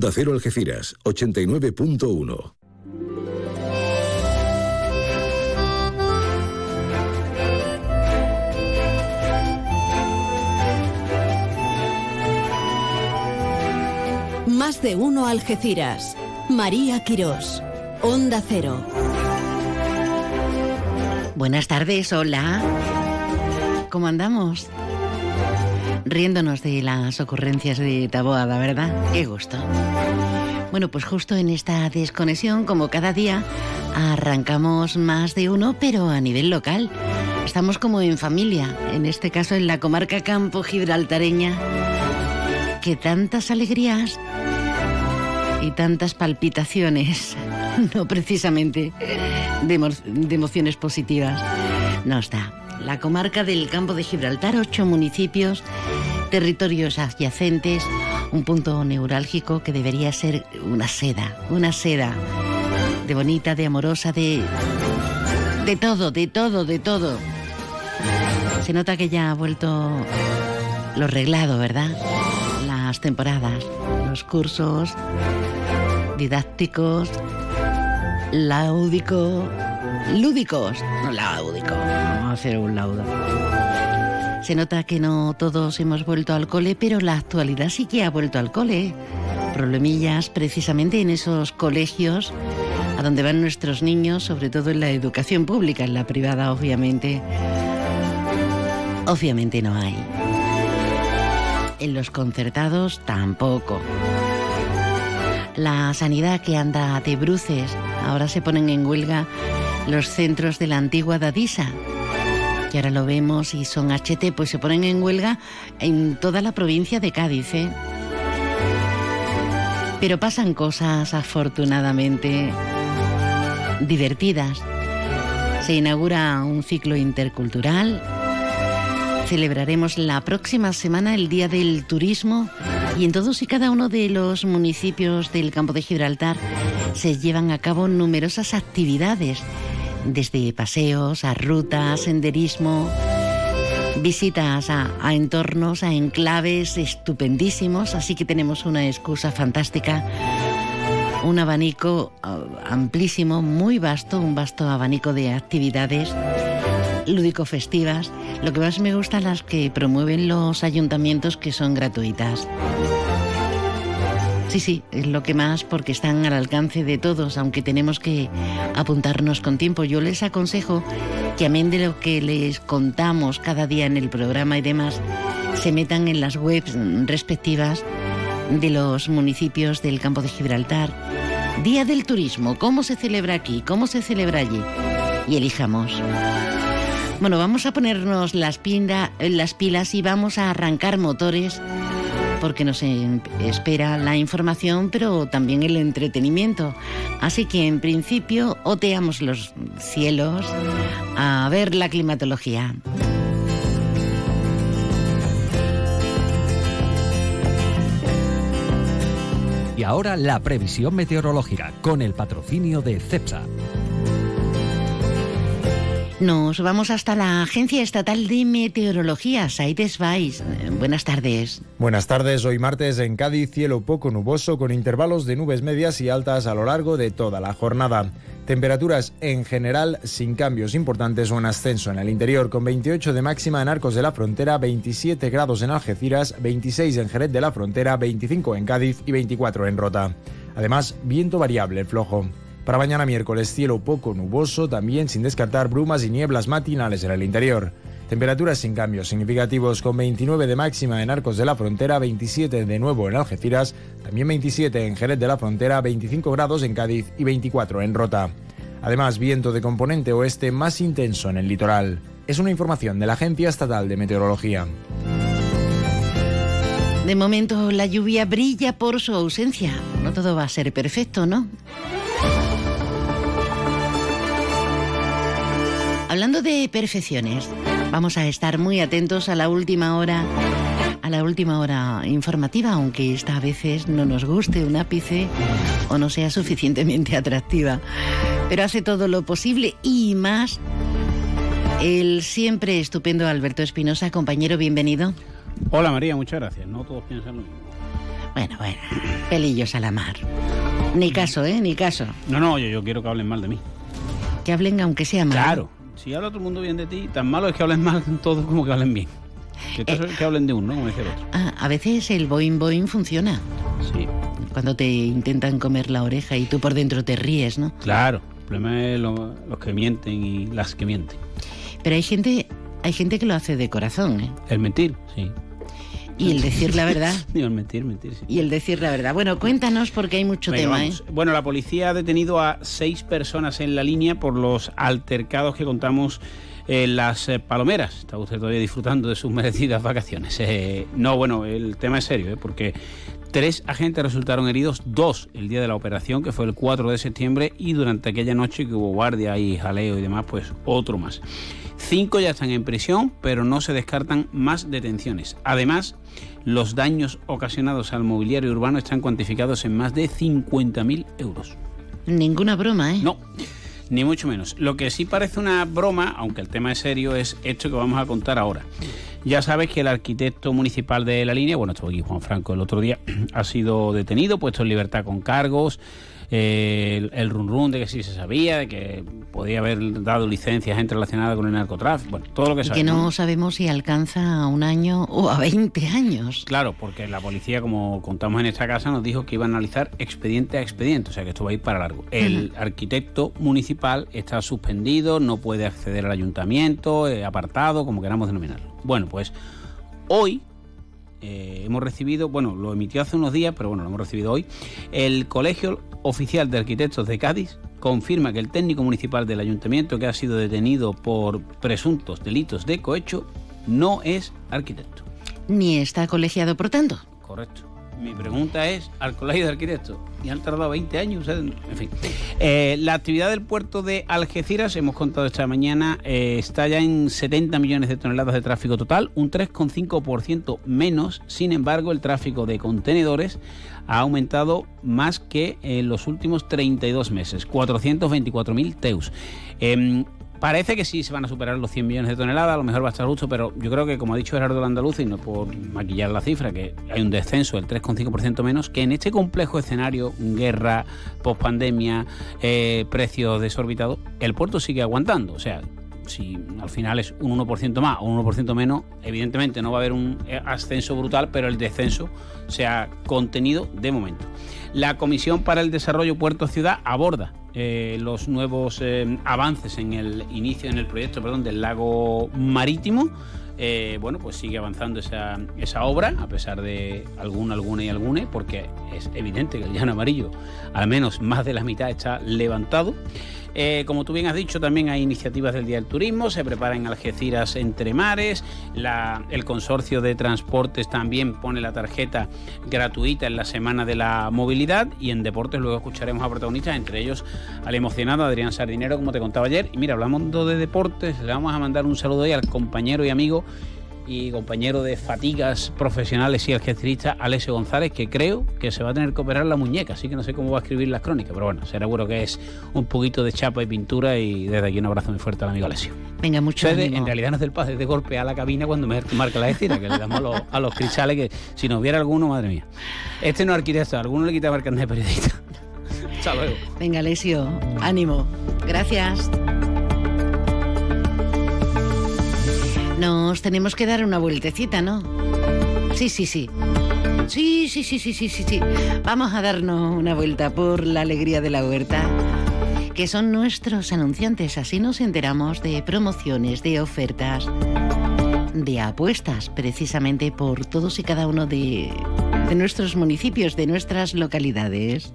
Da Cero Algeciras, 89.1. Más de uno Algeciras. María Quirós. Onda Cero. Buenas tardes, hola. ¿Cómo andamos? Riéndonos de las ocurrencias de Taboada, ¿verdad? Qué gusto. Bueno, pues justo en esta desconexión, como cada día, arrancamos más de uno, pero a nivel local. Estamos como en familia, en este caso en la comarca Campo Gibraltareña, que tantas alegrías y tantas palpitaciones, no precisamente de, emociones positivas, nos da. La comarca del Campo de Gibraltar, ocho municipios, territorios adyacentes, un punto neurálgico que debería ser una seda, una seda de bonita, de amorosa, de... de todo, de todo, de todo. Se nota que ya ha vuelto lo reglado, ¿verdad? Las temporadas, los cursos didácticos, láudico, lúdicos, no láudico, vamos a hacer un laudo. Se nota que no todos hemos vuelto al cole, pero la actualidad sí que ha vuelto al cole. Problemillas precisamente en esos colegios a donde van nuestros niños, sobre todo en la educación pública, en la privada obviamente. Obviamente no hay. En los concertados tampoco. La sanidad que anda de bruces, ahora se ponen en huelga los centros de la antigua Dadisa, que ahora lo vemos y son HT, pues se ponen en huelga en toda la provincia de Cádiz. ¿eh? Pero pasan cosas afortunadamente divertidas. Se inaugura un ciclo intercultural. Celebraremos la próxima semana el Día del Turismo y en todos y cada uno de los municipios del campo de Gibraltar se llevan a cabo numerosas actividades, desde paseos a rutas, senderismo, visitas a, entornos, a enclaves estupendísimos, así que tenemos una excusa fantástica, un abanico uh, amplísimo, muy vasto, un vasto abanico de actividades lúdico-festivas. Lo que más me gusta las que promueven los ayuntamientos que son gratuitas. Sí, sí, es lo que más porque están al alcance de todos, aunque tenemos que apuntarnos con tiempo. Yo les aconsejo que amén de lo que les contamos cada día en el programa y demás, se metan en las webs respectivas de los municipios del campo de Gibraltar. Día del Turismo, ¿cómo se celebra aquí? ¿Cómo se celebra allí? Y elijamos. Bueno, vamos a ponernos las, las pilas y vamos a arrancar motores porque nos espera la información, pero también el entretenimiento. Así que en principio oteamos los cielos a ver la climatología. Y ahora la previsión meteorológica con el patrocinio de CEPSA. Nos vamos hasta la Agencia Estatal de Meteorología, Saites Vais. Buenas tardes. Buenas tardes. Hoy martes en Cádiz, cielo poco nuboso con intervalos de nubes medias y altas a lo largo de toda la jornada. Temperaturas en general sin cambios importantes o en ascenso en el interior, con 28 de máxima en Arcos de la Frontera, 27 grados en Algeciras, 26 en Jerez de la Frontera, 25 en Cádiz y 24 en Rota. Además, viento variable flojo. Para mañana miércoles cielo poco nuboso, también sin descartar brumas y nieblas matinales en el interior. Temperaturas sin cambios significativos con 29 de máxima en Arcos de la Frontera, 27 de nuevo en Algeciras, también 27 en Jerez de la Frontera, 25 grados en Cádiz y 24 en Rota. Además, viento de componente oeste más intenso en el litoral. Es una información de la Agencia Estatal de Meteorología. De momento la lluvia brilla por su ausencia. No todo va a ser perfecto, ¿no? Hablando de perfecciones, vamos a estar muy atentos a la última hora, a la última hora informativa, aunque esta a veces no nos guste un ápice o no sea suficientemente atractiva. Pero hace todo lo posible y más el siempre estupendo Alberto Espinosa, compañero, bienvenido. Hola María, muchas gracias. No todos piensan lo mismo. Bueno, bueno, pelillos a la mar. Ni caso, ¿eh? Ni caso. No, no, yo, yo quiero que hablen mal de mí. Que hablen aunque sea mal. Claro. Si habla todo el mundo bien de ti, tan malo es que hablen mal todos como que hablen bien. Que, es que hablen de uno, como dice el otro. Ah, a veces el boing boing funciona. Sí. Cuando te intentan comer la oreja y tú por dentro te ríes, ¿no? Claro. El problema es lo- los que mienten y las que mienten. Pero hay gente, hay gente que lo hace de corazón, ¿eh? El mentir, sí. Y el decir la verdad. Digo, el mentir, mentir, sí. Y el decir la verdad. Bueno, cuéntanos porque hay mucho Venga, tema, vamos. ¿eh? Bueno, la policía ha detenido a seis personas en la línea por los altercados que contamos en las eh, Palomeras. Está usted todavía disfrutando de sus merecidas vacaciones. Eh, no, bueno, el tema es serio, ¿eh? porque tres agentes resultaron heridos, dos el día de la operación, que fue el 4 de septiembre, y durante aquella noche que hubo guardia y jaleo y demás, pues otro más. Cinco ya están en prisión, pero no se descartan más detenciones. Además, los daños ocasionados al mobiliario urbano están cuantificados en más de 50.000 euros. Ninguna broma, ¿eh? No, ni mucho menos. Lo que sí parece una broma, aunque el tema es serio, es esto que vamos a contar ahora. Ya sabes que el arquitecto municipal de la línea, bueno, estuvo aquí Juan Franco el otro día, ha sido detenido, puesto en libertad con cargos. Eh, el, el run run de que sí se sabía, de que podía haber dado licencias a gente relacionada con el narcotráfico, bueno, todo lo que Y que sabemos. no sabemos si alcanza a un año o a 20 años. Claro, porque la policía, como contamos en esta casa, nos dijo que iba a analizar expediente a expediente, o sea que esto va a ir para largo. El arquitecto municipal está suspendido, no puede acceder al ayuntamiento, eh, apartado, como queramos denominarlo. Bueno, pues hoy eh, hemos recibido, bueno, lo emitió hace unos días, pero bueno, lo hemos recibido hoy. El Colegio Oficial de Arquitectos de Cádiz confirma que el técnico municipal del ayuntamiento que ha sido detenido por presuntos delitos de cohecho no es arquitecto. Ni está colegiado, por tanto. Correcto. Mi pregunta es al colegio de arquitectos. Y han tardado 20 años. en fin. Eh, la actividad del puerto de Algeciras, hemos contado esta mañana, eh, está ya en 70 millones de toneladas de tráfico total, un 3,5% menos. Sin embargo, el tráfico de contenedores ha aumentado más que en los últimos 32 meses, 424.000 teus. Em, Parece que sí se van a superar los 100 millones de toneladas, a lo mejor va a estar justo, pero yo creo que, como ha dicho Gerardo Andaluz, y no por maquillar la cifra, que hay un descenso del 3,5% menos, que en este complejo escenario, guerra, pospandemia, eh, precios desorbitados, el puerto sigue aguantando. O sea, si al final es un 1% más o un 1% menos, evidentemente no va a haber un eh, ascenso brutal, pero el descenso se ha contenido de momento. La Comisión para el Desarrollo Puerto Ciudad aborda eh, los nuevos eh, avances en el inicio, en el proyecto, perdón, del lago marítimo. Bueno, pues sigue avanzando esa, esa obra, a pesar de alguna, alguna y alguna, porque es evidente que el llano amarillo, al menos más de la mitad, está levantado. Eh, como tú bien has dicho, también hay iniciativas del Día del Turismo, se preparan Algeciras entre mares, la- el consorcio de transportes también pone la tarjeta gratuita en la Semana de la Movilidad y en deportes luego escucharemos a protagonistas, entre ellos al emocionado Adrián Sardinero, como te contaba ayer. Y mira, hablando de deportes, le vamos a mandar un saludo hoy al compañero y amigo y compañero de fatigas profesionales y algecirista Alessio González, que creo que se va a tener que operar la muñeca, así que no sé cómo va a escribir las crónicas, pero bueno, será seguro que es un poquito de chapa y pintura y desde aquí un abrazo muy fuerte al amigo Alessio. Venga, mucho ánimo. en realidad no es del pase, es de golpe a la cabina cuando me marca la escena, que le damos a los, a los cristales que si nos viera alguno, madre mía. Este no es arquitecto, a alguno le quitaba el carnet de periodista. Hasta luego. Venga, Lesio, ánimo. Gracias. Nos tenemos que dar una vueltecita, ¿no? Sí, sí, sí. Sí, sí, sí, sí, sí, sí, sí. Vamos a darnos una vuelta por la alegría de la huerta, que son nuestros anunciantes. Así nos enteramos de promociones, de ofertas, de apuestas, precisamente por todos y cada uno de, de nuestros municipios, de nuestras localidades.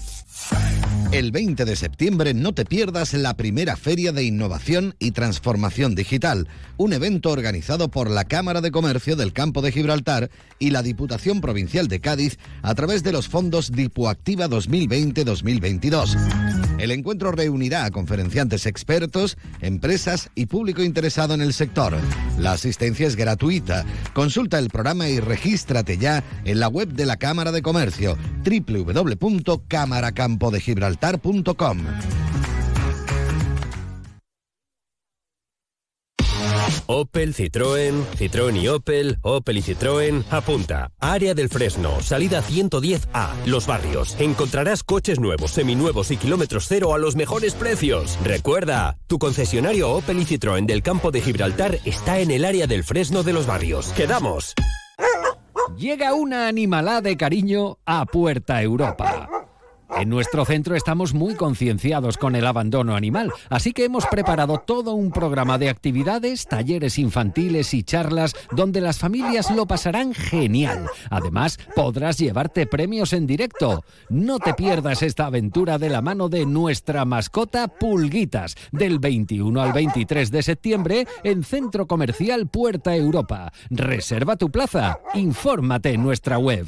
El 20 de septiembre no te pierdas la primera Feria de Innovación y Transformación Digital, un evento organizado por la Cámara de Comercio del Campo de Gibraltar y la Diputación Provincial de Cádiz a través de los fondos Dipuactiva 2020-2022. El encuentro reunirá a conferenciantes expertos, empresas y público interesado en el sector. La asistencia es gratuita. Consulta el programa y regístrate ya en la web de la Cámara de Comercio www.cámaracampodegibraltar.com. Opel, Citroën, Citroën y Opel, Opel y Citroën. Apunta. Área del Fresno, salida 110A, Los Barrios. Encontrarás coches nuevos, seminuevos y kilómetros cero a los mejores precios. Recuerda, tu concesionario Opel y Citroën del campo de Gibraltar está en el área del Fresno de Los Barrios. ¡Quedamos! Llega una animalada de cariño a Puerta Europa. En nuestro centro estamos muy concienciados con el abandono animal, así que hemos preparado todo un programa de actividades, talleres infantiles y charlas donde las familias lo pasarán genial. Además, podrás llevarte premios en directo. No te pierdas esta aventura de la mano de nuestra mascota Pulguitas, del 21 al 23 de septiembre en Centro Comercial Puerta Europa. Reserva tu plaza. Infórmate en nuestra web.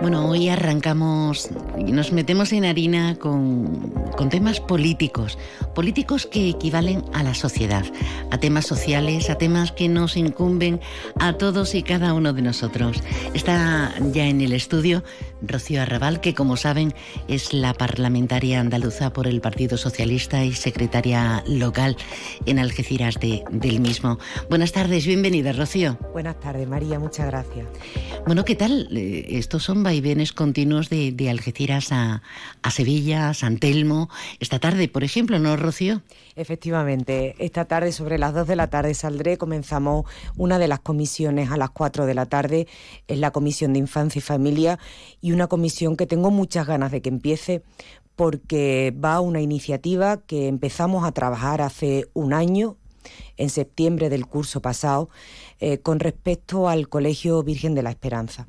Bueno, hoy arrancamos nos metemos en harina con, con, temas políticos, políticos que equivalen a la sociedad, a temas sociales, a temas que nos incumben a todos y cada uno de nosotros. Está ya en el estudio Rocío Arrabal, que como saben es la parlamentaria andaluza por el Partido Socialista y secretaria local en Algeciras de, del mismo. Buenas tardes, bienvenida Rocío. Buenas tardes María, muchas gracias. Bueno, ¿qué tal? Eh, estos son vaivenes continuos de, de Algeciras a, a, Sevilla, a San Telmo. Esta tarde, por ejemplo, ¿no, Rocío? Efectivamente, esta tarde sobre las 2 de la tarde saldré. Comenzamos una de las comisiones a las 4 de la tarde. Es la Comisión de Infancia y Familia y una comisión que tengo muchas ganas de que empiece porque va una iniciativa que empezamos a trabajar hace un año, en septiembre del curso pasado, eh, con respecto al Colegio Virgen de la Esperanza.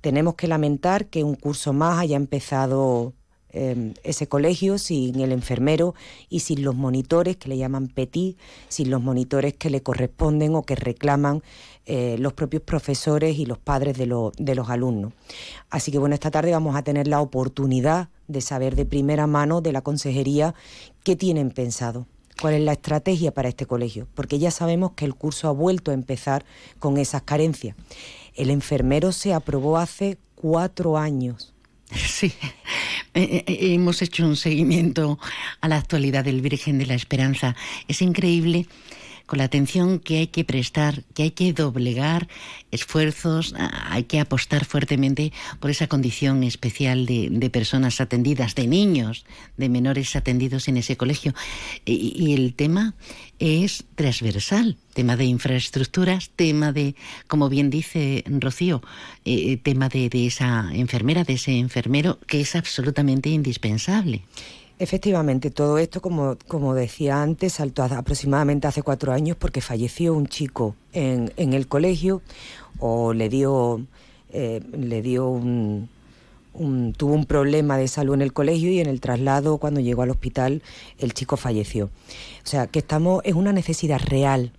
Tenemos que lamentar que un curso más haya empezado eh, ese colegio sin el enfermero y sin los monitores que le llaman petit, sin los monitores que le corresponden o que reclaman eh, los propios profesores y los padres de, de los alumnos. Así que bueno, esta tarde vamos a tener la oportunidad de saber de primera mano de la consejería qué tienen pensado cuál es la estrategia para este colegio, porque ya sabemos que el curso ha vuelto a empezar con esas carencias. El enfermero se aprobó hace cuatro años. Sí, eh, eh, hemos hecho un seguimiento a la actualidad del Virgen de la Esperanza. Es increíble con la atención que hay que prestar, que hay que doblegar esfuerzos, hay que apostar fuertemente por esa condición especial de, de personas atendidas, de niños, de menores atendidos en ese colegio. Y, el tema es transversal, tema de infraestructuras, tema de, como bien dice Rocío, eh, tema de, de esa enfermera, de ese enfermero, que es absolutamente indispensable. Efectivamente, todo esto, como, como decía antes, saltó aproximadamente hace cuatro años porque falleció un chico en, en el colegio o le dio, eh, le dio un, un, tuvo un problema de salud en el colegio y en el traslado, cuando llegó al hospital, el chico falleció. O sea, que estamos, es una necesidad real,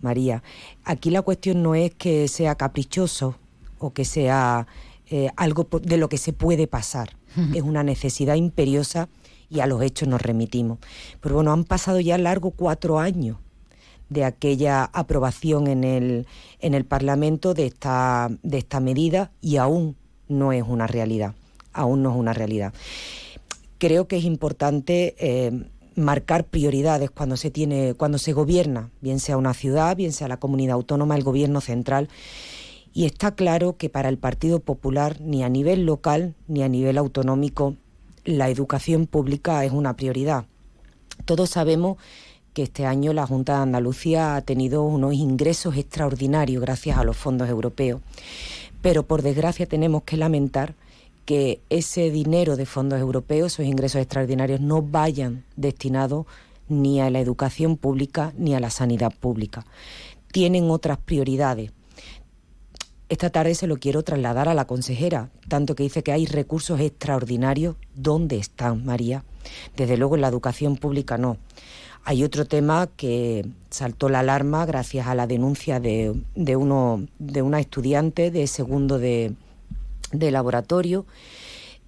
María. Aquí la cuestión no es que sea caprichoso o que sea eh, algo de lo que se puede pasar. Es una necesidad imperiosa y a los hechos nos remitimos. Pero bueno, han pasado ya largo cuatro años de aquella aprobación en el, en el Parlamento de esta, de esta medida y aún no es una realidad, aún no es una realidad. Creo que es importante eh, marcar prioridades cuando se tiene, cuando se gobierna, bien sea una ciudad, bien sea la comunidad autónoma, el gobierno central. Y está claro que para el Partido Popular, ni a nivel local ni a nivel autonómico, la educación pública es una prioridad. Todos sabemos que este año la Junta de Andalucía ha tenido unos ingresos extraordinarios gracias a los fondos europeos. Pero por desgracia tenemos que lamentar que ese dinero de fondos europeos, esos ingresos extraordinarios, no vayan destinados ni a la educación pública ni a la sanidad pública. Tienen otras prioridades. Esta tarde se lo quiero trasladar a la consejera, tanto que dice que hay recursos extraordinarios. ¿Dónde están, María? Desde luego en la educación pública no. Hay otro tema que saltó la alarma gracias a la denuncia de, de, uno, de una estudiante de segundo de, de laboratorio.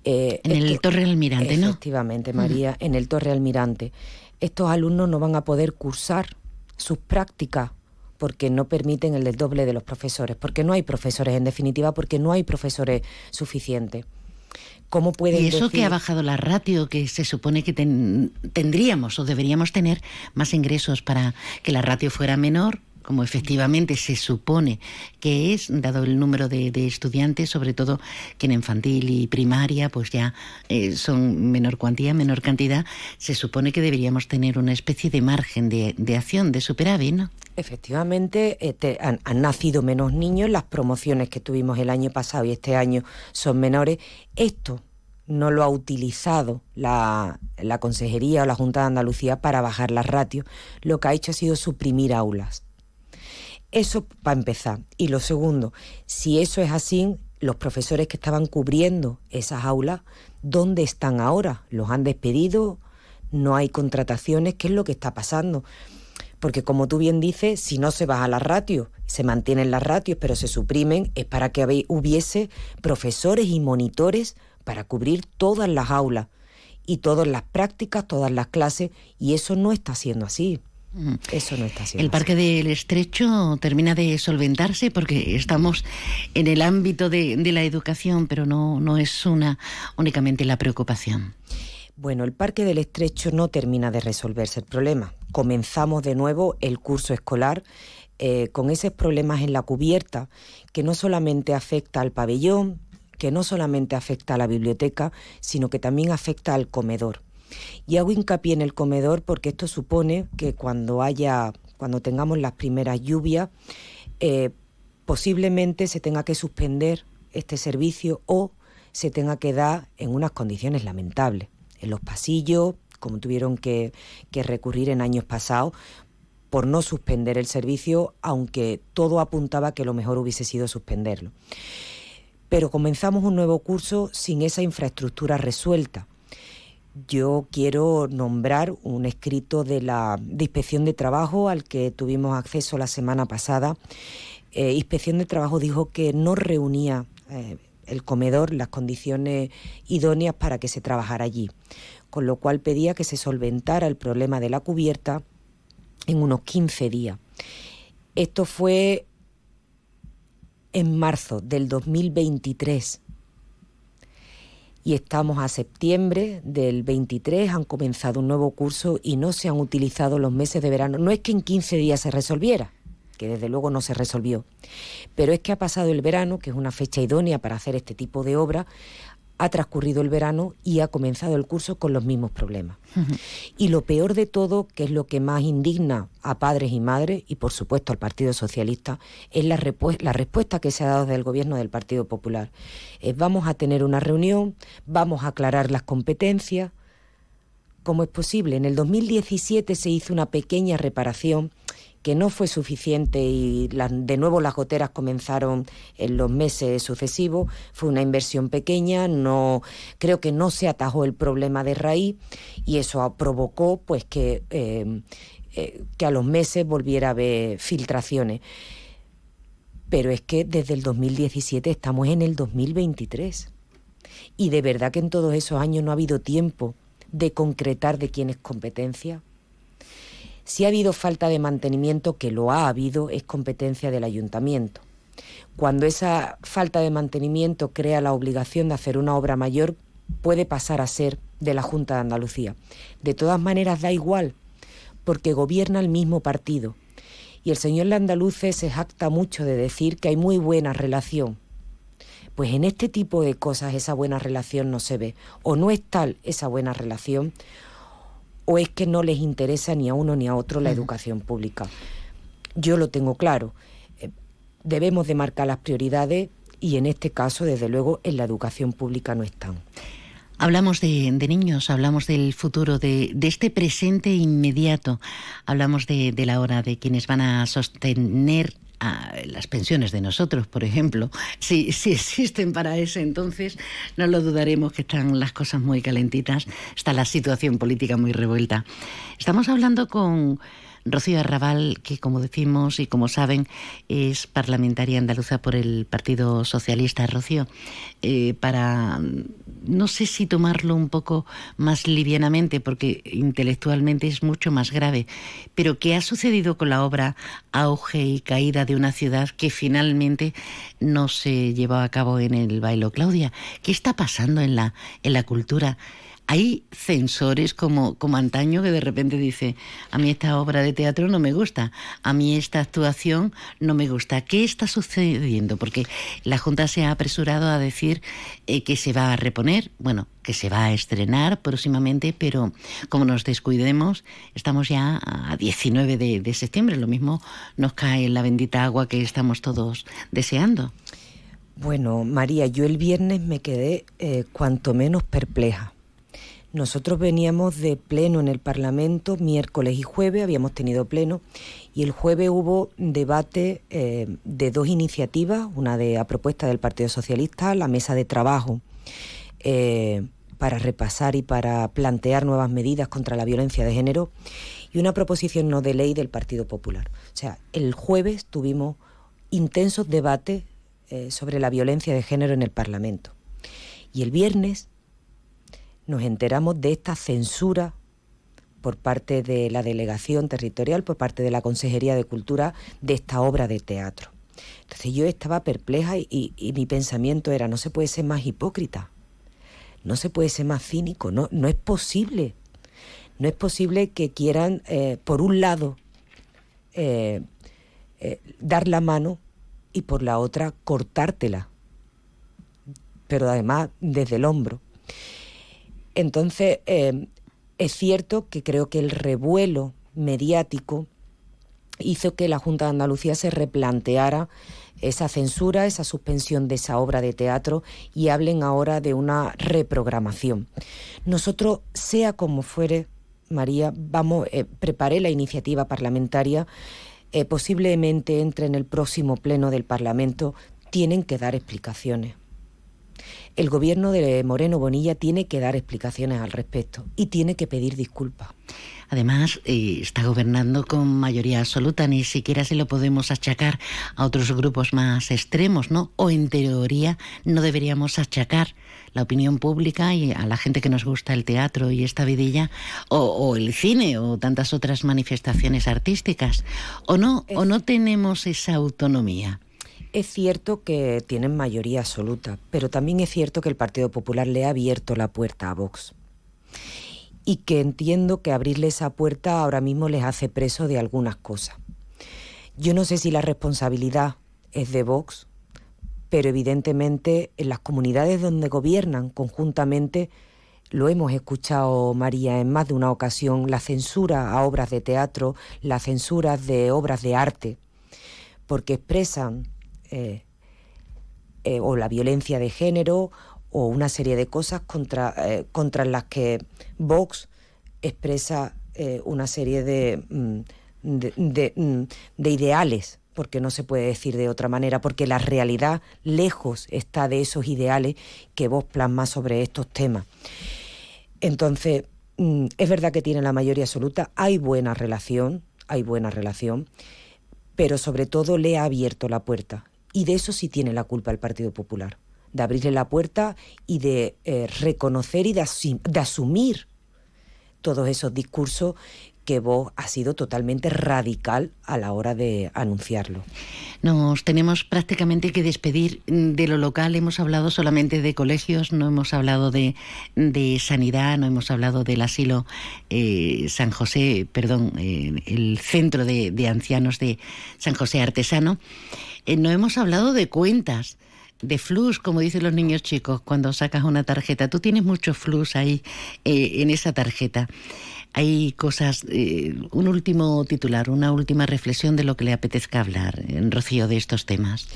Eh, en el Torre Almirante, ¿no? Efectivamente, María, en el Torre Almirante. Estos alumnos no van a poder cursar sus prácticas porque no permiten el desdoble de los profesores, porque no hay profesores, en definitiva, porque no hay profesores suficientes. ¿Cómo pueden y eso que ha bajado la ratio, que se supone que tendríamos o deberíamos tener más ingresos para que la ratio fuera menor, como efectivamente se supone que es, dado el número de, estudiantes, sobre todo que en infantil y primaria, pues ya eh, son menor cuantía, menor cantidad, se supone que deberíamos tener una especie de margen de, acción, de superávit, ¿no? Efectivamente, han, han, nacido menos niños, las promociones que tuvimos el año pasado y este año son menores. Esto no lo ha utilizado la, la Consejería o la Junta de Andalucía para bajar las ratios, lo que ha hecho ha sido suprimir aulas. Eso para empezar. Y lo segundo, si eso es así, los profesores que estaban cubriendo esas aulas, ¿dónde están ahora? ¿Los han despedido? ¿No hay contrataciones? ¿Qué es lo que está pasando? Porque como tú bien dices, si no se baja la ratio, se mantienen las ratios, pero se suprimen, es para que hubiese profesores y monitores para cubrir todas las aulas y todas las prácticas, todas las clases, y eso no está siendo así. Eso no está siendo. El Parque del Estrecho termina de solventarse porque estamos en el ámbito de, la educación, pero no, no es una únicamente la preocupación. Bueno, el Parque del Estrecho no termina de resolverse el problema. Comenzamos de nuevo el curso escolar eh, con esos problemas en la cubierta que no solamente afecta al pabellón, que no solamente afecta a la biblioteca, sino que también afecta al comedor. Y hago hincapié en el comedor porque esto supone que cuando haya, cuando tengamos las primeras lluvias, eh, posiblemente se tenga que suspender este servicio o se tenga que dar en unas condiciones lamentables. En los pasillos, como tuvieron que, que recurrir en años pasados, por no suspender el servicio, aunque todo apuntaba que lo mejor hubiese sido suspenderlo. Pero comenzamos un nuevo curso sin esa infraestructura resuelta yo quiero nombrar un escrito de la Inspección de Trabajo al que tuvimos acceso la semana pasada. Eh, Inspección de Trabajo dijo que no reunía eh, el comedor las condiciones idóneas para que se trabajara allí, con lo cual pedía que se solventara el problema de la cubierta en unos 15 días. Esto fue en marzo del 2023 y estamos a septiembre del 23, han comenzado un nuevo curso y no se han utilizado los meses de verano. No es que en 15 días se resolviera, que desde luego no se resolvió, pero es que ha pasado el verano, que es una fecha idónea para hacer este tipo de obra, ha transcurrido el verano y ha comenzado el curso con los mismos problemas. Y lo peor de todo, que es lo que más indigna a padres y madres, y por supuesto al Partido Socialista, es la, la respuesta que se ha dado del gobierno del Partido Popular. Es vamos a tener una reunión, vamos a aclarar las competencias. ¿Cómo es posible? En el 2017 se hizo una pequeña reparación que no fue suficiente y de nuevo las goteras comenzaron en los meses sucesivos. Fue una inversión pequeña, no creo que no se atajó el problema de raíz y eso provocó pues que, em, eh, que a los meses volviera a haber filtraciones. Pero es que desde el 2017 estamos en el 2023 y de verdad que en todos esos años no ha habido tiempo de concretar de quién es competencia. Si ha habido falta de mantenimiento, que lo ha habido, es competencia del ayuntamiento. Cuando esa falta de mantenimiento crea la obligación de hacer una obra mayor, puede pasar a ser de la Junta de Andalucía. De todas maneras, da igual, porque gobierna el mismo partido. Y el señor Landaluce se jacta mucho de decir que hay muy buena relación. Pues en este tipo de cosas esa buena relación no se ve. O no es tal esa buena relación, o es que no les interesa ni a uno ni a otro la educación pública. Yo lo tengo claro. Eh, debemos de marcar las prioridades y en este caso, desde luego, en la educación pública no están. Hablamos de, niños, hablamos del futuro, de, este presente inmediato, hablamos de, la hora de quienes van a sostener las pensiones de nosotros, por ejemplo, si, si existen para ese entonces, no lo dudaremos que están las cosas muy calentitas, está la situación política muy revuelta. Estamos hablando con Rocío Arrabal, que como decimos y como saben, es parlamentaria andaluza por el Partido Socialista. Rocío, eh, para no sé si tomarlo un poco más livianamente, porque intelectualmente es mucho más grave, pero ¿qué ha sucedido con la obra Auge y Caída de una ciudad que finalmente no se llevó a cabo en el bailo? Claudia, ¿qué está pasando en la, en la cultura? Hay censores como, como antaño que de repente dice, a mí esta obra de teatro no me gusta, a mí esta actuación no me gusta. ¿Qué está sucediendo? Porque la Junta se ha apresurado a decir eh, que se va a reponer, bueno, que se va a estrenar próximamente, pero como nos descuidemos, estamos ya a 19 de, septiembre, lo mismo nos cae la bendita agua que estamos todos deseando. Bueno, María, yo el viernes me quedé eh, cuanto menos perpleja nosotros veníamos de pleno en el Parlamento, miércoles y jueves habíamos tenido pleno, y el jueves hubo debate eh, de dos iniciativas, una de a propuesta del Partido Socialista, la mesa de trabajo eh, para repasar y para plantear nuevas medidas contra la violencia de género, y una proposición no de ley del Partido Popular. O sea, el jueves tuvimos intensos debates eh, sobre la violencia de género en el Parlamento. Y el viernes nos enteramos de esta censura por parte de la delegación territorial, por parte de la Consejería de Cultura, de esta obra de teatro. Entonces yo estaba perpleja y, mi pensamiento era, no se puede ser más hipócrita, no se puede ser más cínico, no, es posible. No es posible que quieran, eh, por un lado, eh, eh, dar la mano y por la otra cortártela, pero además desde el hombro. Entonces, eh, es cierto que creo que el revuelo mediático hizo que la Junta de Andalucía se replanteara esa censura, esa suspensión de esa obra de teatro y hablen ahora de una reprogramación. Nosotros, sea como fuere, María, vamos, eh, preparé la iniciativa parlamentaria, eh, posiblemente entre en el próximo pleno del Parlamento, tienen que dar explicaciones el gobierno de Moreno Bonilla tiene que dar explicaciones al respecto y tiene que pedir disculpas. Además, eh, está gobernando con mayoría absoluta, ni siquiera se lo podemos achacar a otros grupos más extremos, ¿no? O en teoría no deberíamos achacar la opinión pública y a la gente que nos gusta el teatro y esta vidilla, o, el cine, o tantas otras manifestaciones artísticas. ¿O no, o no tenemos esa autonomía? Es cierto que tienen mayoría absoluta, pero también es cierto que el Partido Popular le ha abierto la puerta a Vox. Y que entiendo que abrirle esa puerta ahora mismo les hace preso de algunas cosas. Yo no sé si la responsabilidad es de Vox, pero evidentemente en las comunidades donde gobiernan conjuntamente, lo hemos escuchado, María, en más de una ocasión, la censura a obras de teatro, la censura de obras de arte, porque expresan eh, eh, o la violencia de género o una serie de cosas contra, eh, contra las que Vox expresa una serie de, mm, de, mm, de, ideales, porque no se puede decir de otra manera, porque la realidad lejos está de esos ideales que Vox plasma sobre estos temas. Entonces, mm, es verdad que tiene la mayoría absoluta, hay buena relación, hay buena relación, pero sobre todo le ha abierto la puerta y de eso sí tiene la culpa el Partido Popular, de abrirle la puerta y de eh, reconocer y de, asumir todos esos discursos que vos ha sido totalmente radical a la hora de anunciarlo. Nos tenemos prácticamente que despedir de lo local. Hemos hablado solamente de colegios, no hemos hablado de, sanidad, no hemos hablado del asilo eh, San José, perdón, eh, el centro de, de, ancianos de San José Artesano. Eh, no hemos hablado de cuentas, de flux, como dicen los niños chicos cuando sacas una tarjeta. Tú tienes mucho flux ahí en esa tarjeta. Hay cosas, eh, un último titular, una última reflexión de lo que le apetezca hablar, Rocío, de estos temas.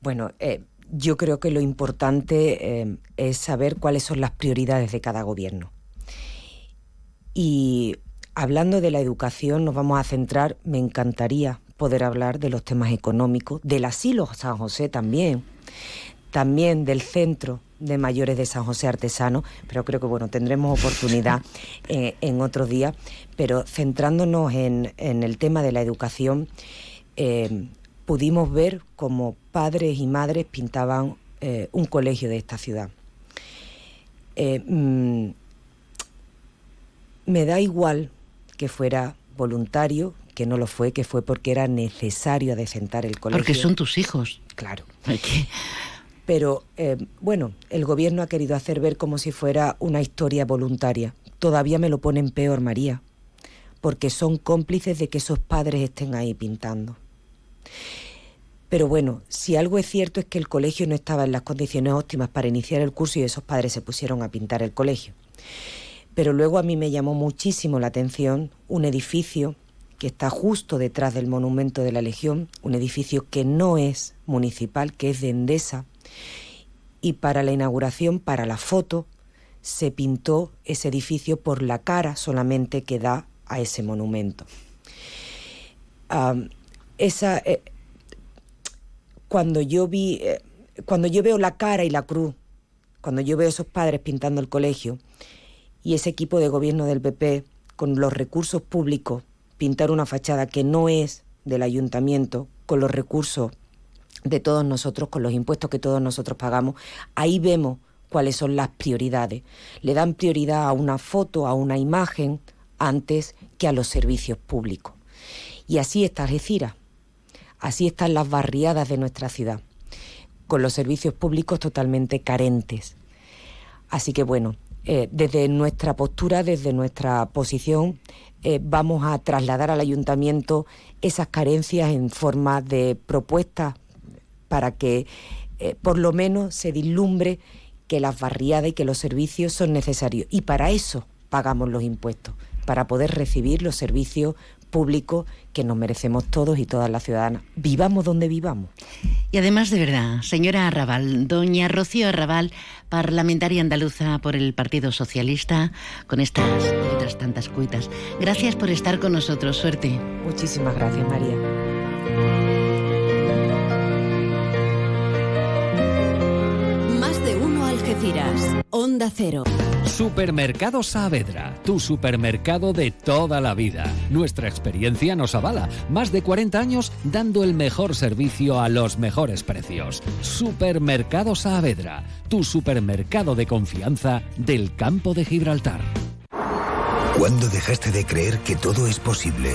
Bueno, eh, yo creo que lo importante eh, es saber cuáles son las prioridades de cada gobierno. Y hablando de la educación, nos vamos a centrar, me encantaría poder hablar de los temas económicos, del asilo San José también, también del centro de mayores de San José Artesano, pero creo que bueno, tendremos oportunidad eh, en otro día. Pero centrándonos en, el tema de la educación, eh, pudimos ver cómo padres y madres pintaban eh, un colegio de esta ciudad. Mm, me da igual que fuera voluntario, que no lo fue, que fue porque era necesario adecentar el colegio. Porque son tus hijos. Claro. Pero eh, bueno, el gobierno ha querido hacer ver como si fuera una historia voluntaria. Todavía me lo ponen peor, María, porque son cómplices de que esos padres estén ahí pintando. Pero bueno, si algo es cierto es que el colegio no estaba en las condiciones óptimas para iniciar el curso y esos padres se pusieron a pintar el colegio. Pero luego a mí me llamó muchísimo la atención un edificio que está justo detrás del monumento de la Legión, un edificio que no es municipal, que es de Endesa, y para la inauguración, para la foto, se pintó ese edificio por la cara solamente que da a ese monumento. esa, eh, cuando yo vi, eh, cuando yo veo la cara y la cruz, cuando yo veo a esos padres pintando el colegio y ese equipo de gobierno del PP con los recursos públicos pintar una fachada que no es del ayuntamiento, con los recursos de todos nosotros, con los impuestos que todos nosotros pagamos, ahí vemos cuáles son las prioridades. Le dan prioridad a una foto, a una imagen, antes que a los servicios públicos. Y así está Algeciras, así están las barriadas de nuestra ciudad, con los servicios públicos totalmente carentes. Así que bueno, eh, desde nuestra postura, desde nuestra posición, eh, vamos a trasladar al ayuntamiento esas carencias en forma de propuestas para que eh, por lo menos se dislumbre que las barriadas y que los servicios son necesarios. Y para eso pagamos los impuestos, para poder recibir los servicios públicos que nos merecemos todos y todas las ciudadanas, vivamos donde vivamos. Y además, de verdad, señora Arrabal, doña Rocío Arrabal, parlamentaria andaluza por el Partido Socialista, con estas y otras tantas cuitas. Gracias por estar con nosotros. Suerte. Muchísimas gracias, María. Más de uno Algeciras. Onda Cero. Supermercado Saavedra, tu supermercado de toda la vida. Nuestra experiencia nos avala. Más de 40 años dando el mejor servicio a los mejores precios. Supermercado Saavedra, tu supermercado de confianza del campo de Gibraltar. ¿Cuándo dejaste de creer que todo es posible?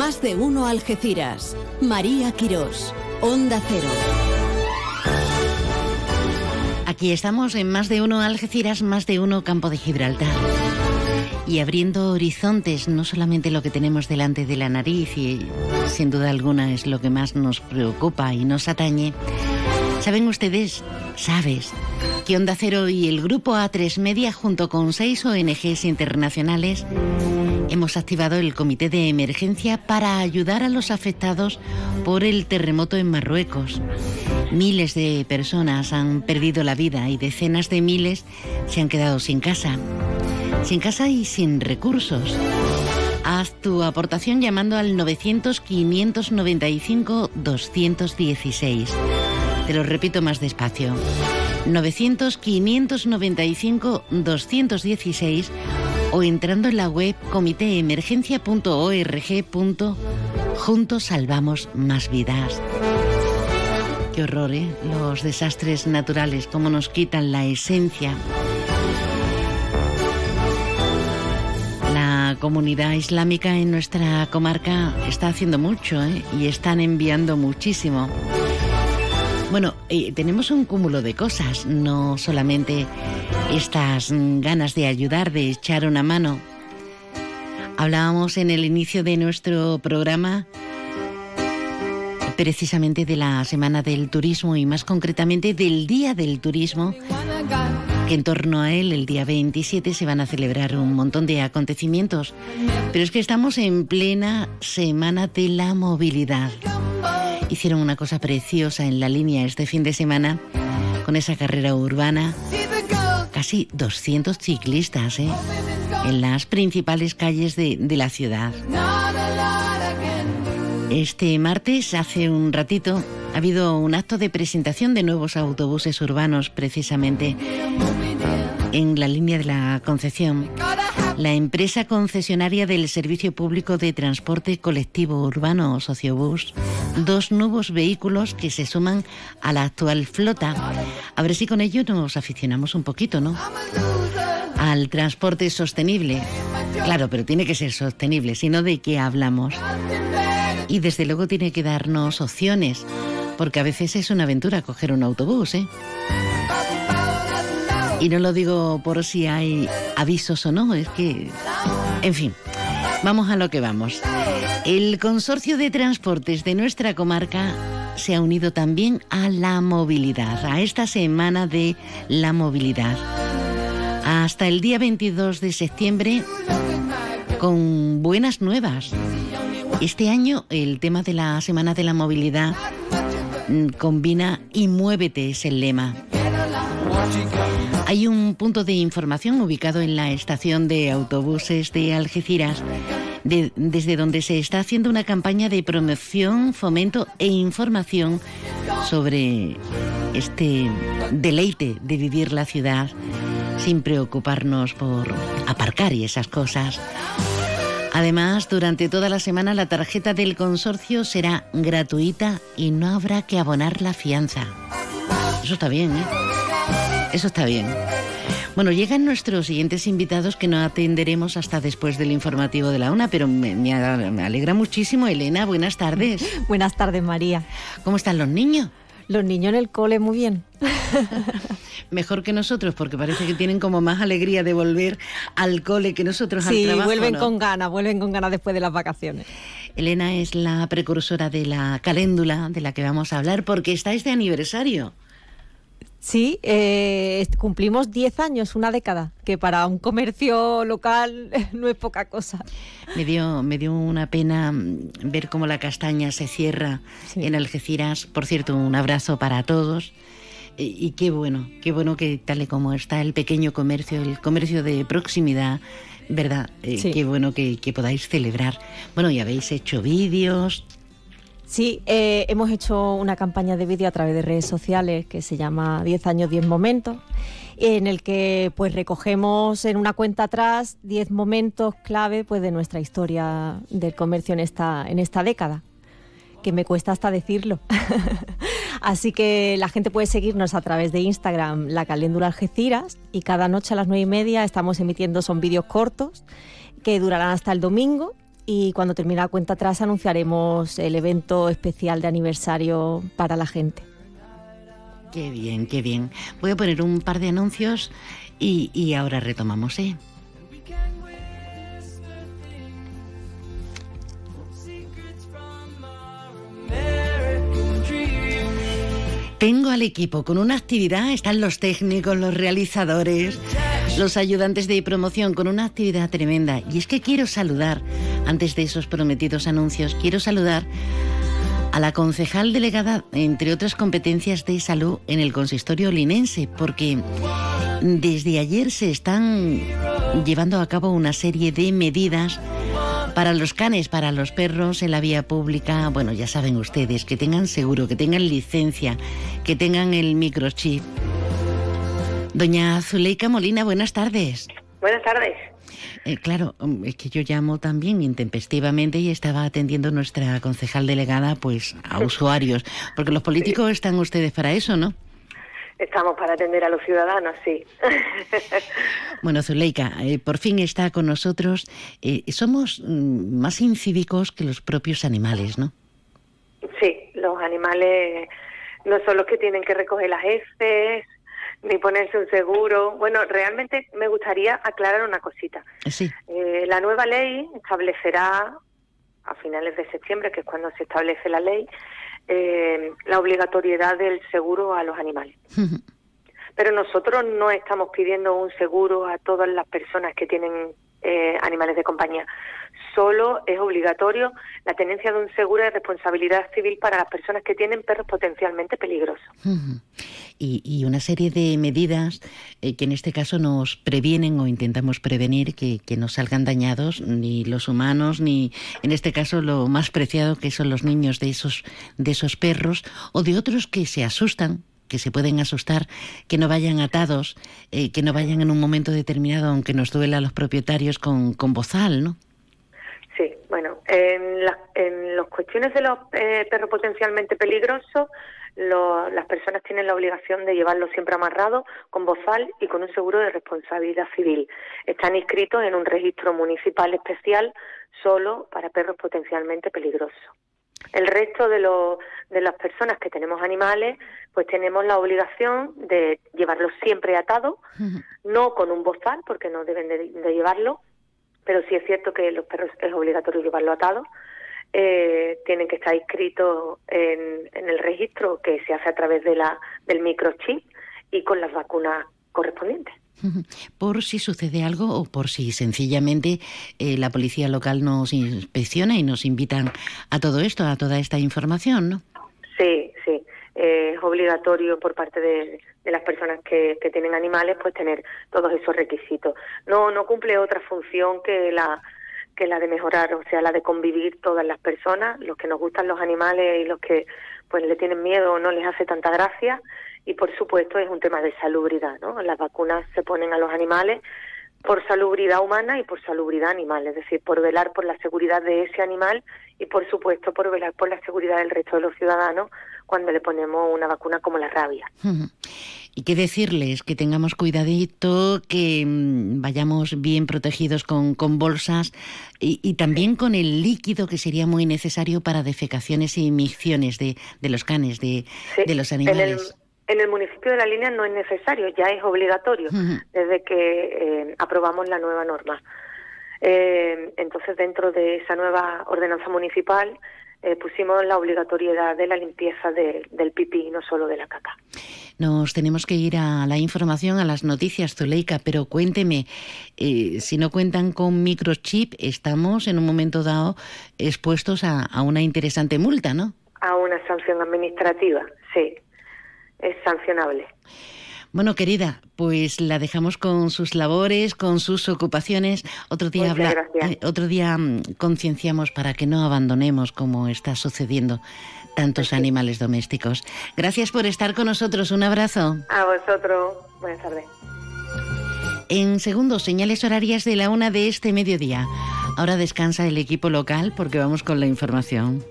Más de uno Algeciras. María Quirós. Onda Cero. Aquí estamos en más de uno Algeciras, más de uno Campo de Gibraltar. Y abriendo horizontes, no solamente lo que tenemos delante de la nariz, y sin duda alguna es lo que más nos preocupa y nos atañe. ¿Saben ustedes, sabes, que Onda Cero y el Grupo A3 Media, junto con seis ONGs internacionales, hemos activado el Comité de Emergencia para ayudar a los afectados por el terremoto en Marruecos? Miles de personas han perdido la vida y decenas de miles se han quedado sin casa. Sin casa y sin recursos. Haz tu aportación llamando al 900-595-216. Te lo repito más despacio. 900-595-216 o entrando en la web comitéemergencia.org. Juntos salvamos más vidas. Qué horror, ¿eh? Los desastres naturales, cómo nos quitan la esencia. La comunidad islámica en nuestra comarca está haciendo mucho ¿eh? y están enviando muchísimo. Bueno, eh, tenemos un cúmulo de cosas, no solamente estas mm, ganas de ayudar, de echar una mano. Hablábamos en el inicio de nuestro programa precisamente de la Semana del Turismo y más concretamente del Día del Turismo, que en torno a él, el día 27, se van a celebrar un montón de acontecimientos. Pero es que estamos en plena Semana de la Movilidad. Hicieron una cosa preciosa en la línea este fin de semana con esa carrera urbana. Casi 200 ciclistas ¿eh? en las principales calles de, de la ciudad. Este martes, hace un ratito, ha habido un acto de presentación de nuevos autobuses urbanos precisamente en la línea de la Concepción. La empresa concesionaria del Servicio Público de Transporte Colectivo Urbano Sociobús, dos nuevos vehículos que se suman a la actual flota. A ver si con ello nos aficionamos un poquito, ¿no? Al transporte sostenible. Claro, pero tiene que ser sostenible, si no, ¿de qué hablamos? Y desde luego tiene que darnos opciones, porque a veces es una aventura coger un autobús, ¿eh? Y no lo digo por si hay avisos o no, es que... En fin, vamos a lo que vamos. El consorcio de transportes de nuestra comarca se ha unido también a la movilidad, a esta semana de la movilidad. Hasta el día 22 de septiembre, con buenas nuevas. Este año el tema de la Semana de la Movilidad mm, combina y muévete es el lema. Hay un punto de información ubicado en la estación de autobuses de Algeciras, desde donde se está haciendo una campaña de promoción, fomento e información sobre este deleite de vivir la ciudad sin preocuparnos por aparcar y esas cosas. Además, durante toda la semana la tarjeta del consorcio será gratuita y no habrá que abonar la fianza. Eso está bien, ¿eh? Eso está bien. Bueno, llegan nuestros siguientes invitados que no atenderemos hasta después del informativo de la UNA, pero me, me alegra muchísimo. Elena, buenas tardes. buenas tardes, María. ¿Cómo están los niños? Los niños en el cole muy bien. Mejor que nosotros, porque parece que tienen como más alegría de volver al cole que nosotros al trabajo. Sí, vuelven con ganas, vuelven con ganas después de las vacaciones. Elena es la precursora de la caléndula de la que vamos a hablar, porque está este aniversario. Sí, eh, cumplimos 10 años, una década, que para un comercio local no es poca cosa. Me dio, me dio una pena mm, ver cómo la castaña se cierra en Algeciras. Por cierto, un abrazo para todos. Y, qué bueno, qué bueno que tal y como está el pequeño comercio, el comercio de proximidad, ¿verdad? Eh, qué bueno que, que podáis celebrar. Bueno, ya habéis hecho vídeos, Sí, eh, hemos hecho una campaña de vídeo a través de redes sociales que se llama 10 años, 10 momentos, en el que pues recogemos en una cuenta atrás 10 momentos clave pues de nuestra historia del comercio en esta, en esta década. que me cuesta hasta decirlo. Así que la gente puede seguirnos a través de Instagram, la caléndula Algeciras, y cada noche a las nueve y media estamos emitiendo, son vídeos cortos que durarán hasta el domingo. Y cuando termine la cuenta atrás anunciaremos el evento especial de aniversario para la gente. Qué bien, qué bien. Voy a poner un par de anuncios y, y ahora retomamos, ¿eh? Tengo al equipo con una actividad, están los técnicos, los realizadores, los ayudantes de promoción con una actividad tremenda. Y es que quiero saludar, antes de esos prometidos anuncios, quiero saludar a la concejal delegada, entre otras competencias de salud, en el consistorio linense, porque desde ayer se están llevando a cabo una serie de medidas para los canes, para los perros en la vía pública, bueno, ya saben ustedes, que tengan seguro, que tengan licencia, que tengan el microchip. Doña Zuleika Molina, buenas tardes. Buenas tardes. Eh, claro, mm, es que yo llamo también intempestivamente y estaba atendiendo nuestra concejal delegada pues a usuarios, porque los políticos están ustedes para eso, ¿no? Estamos para atender a los ciudadanos, sí. Bueno, Zuleika, eh, por fin está con nosotros. Eh, somos mm, más incívicos que los propios animales, ¿no? Sí, los animales no son los que tienen que recoger las heces, ni ponerse un seguro. Bueno, realmente me gustaría aclarar una cosita. Sí. Eh, la nueva ley establecerá, a finales de septiembre, que es cuando se establece la ley, eh, la obligatoriedad del seguro a los animales. Pero nosotros no estamos pidiendo un seguro a todas las personas que tienen eh, animales de compañía. Solo es obligatorio la tenencia de un seguro de responsabilidad civil para las personas que tienen perros potencialmente peligrosos. y, y, una serie de medidas eh, que en este caso nos previenen o intentamos prevenir que, no salgan dañados ni los humanos ni en este caso lo más preciado que son los niños de esos de esos perros o de otros que se asustan que se pueden asustar, que no vayan atados, eh, que no vayan en un momento determinado, aunque nos duela a los propietarios, con, con bozal, ¿no? Sí, bueno, en, la, en las cuestiones de los eh, perros potencialmente peligrosos, lo, las personas tienen la obligación de llevarlo siempre amarrado, con bozal y con un seguro de responsabilidad civil. Están inscritos en un registro municipal especial solo para perros potencialmente peligrosos. El resto de, lo, de las personas que tenemos animales, pues tenemos la obligación de llevarlos siempre atados, no con un bozal, porque no deben de, de, llevarlo, pero sí es cierto que los perros es obligatorio llevarlo atado. Eh, tienen que estar inscritos en, en el registro que se hace a través de la, del microchip y con las vacunas correspondientes por si sucede algo o por si sencillamente eh, la policía local nos inspecciona y nos invitan a todo esto, a toda esta información, ¿no? Sí, sí. Es obligatorio por parte de, de las personas que, que, tienen animales pues tener todos esos requisitos. No, no cumple otra función que la que la de mejorar, o sea, la de convivir todas las personas, los que nos gustan los animales y los que pues le tienen miedo o no les hace tanta gracia, y por supuesto es un tema de salubridad, ¿no? Las vacunas se ponen a los animales por salubridad humana y por salubridad animal, es decir, por velar por la seguridad de ese animal y por supuesto por velar por la seguridad del resto de los ciudadanos cuando le ponemos una vacuna como la rabia. Y qué decirles, que tengamos cuidadito, que mm, vayamos bien protegidos con, con bolsas y, y, también con el líquido que sería muy necesario para defecaciones y micciones de, de los canes, de, sí, de los animales. En el municipio de La Línea no es necesario, ya es obligatorio uh -huh. desde que eh, aprobamos la nueva norma. Eh, entonces, dentro de esa nueva ordenanza municipal, eh, pusimos la obligatoriedad de la limpieza de, del pipí, no solo de la caca. Nos tenemos que ir a la información, a las noticias, Zuleika, pero cuénteme, eh, si no cuentan con microchip, estamos en un momento dado expuestos a, a una interesante multa, ¿no? A una sanción administrativa, sí es sancionable. Bueno, querida, pues la dejamos con sus labores, con sus ocupaciones. Otro día habla, eh, otro día um, concienciamos para que no abandonemos como está sucediendo tantos sí. animales domésticos. Gracias por estar con nosotros. Un abrazo. A vosotros. Buenas tardes. En segundos, señales horarias de la una de este mediodía. Ahora descansa el equipo local porque vamos con la información.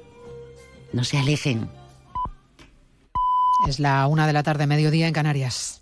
No se alejen. Es la una de la tarde, mediodía en Canarias.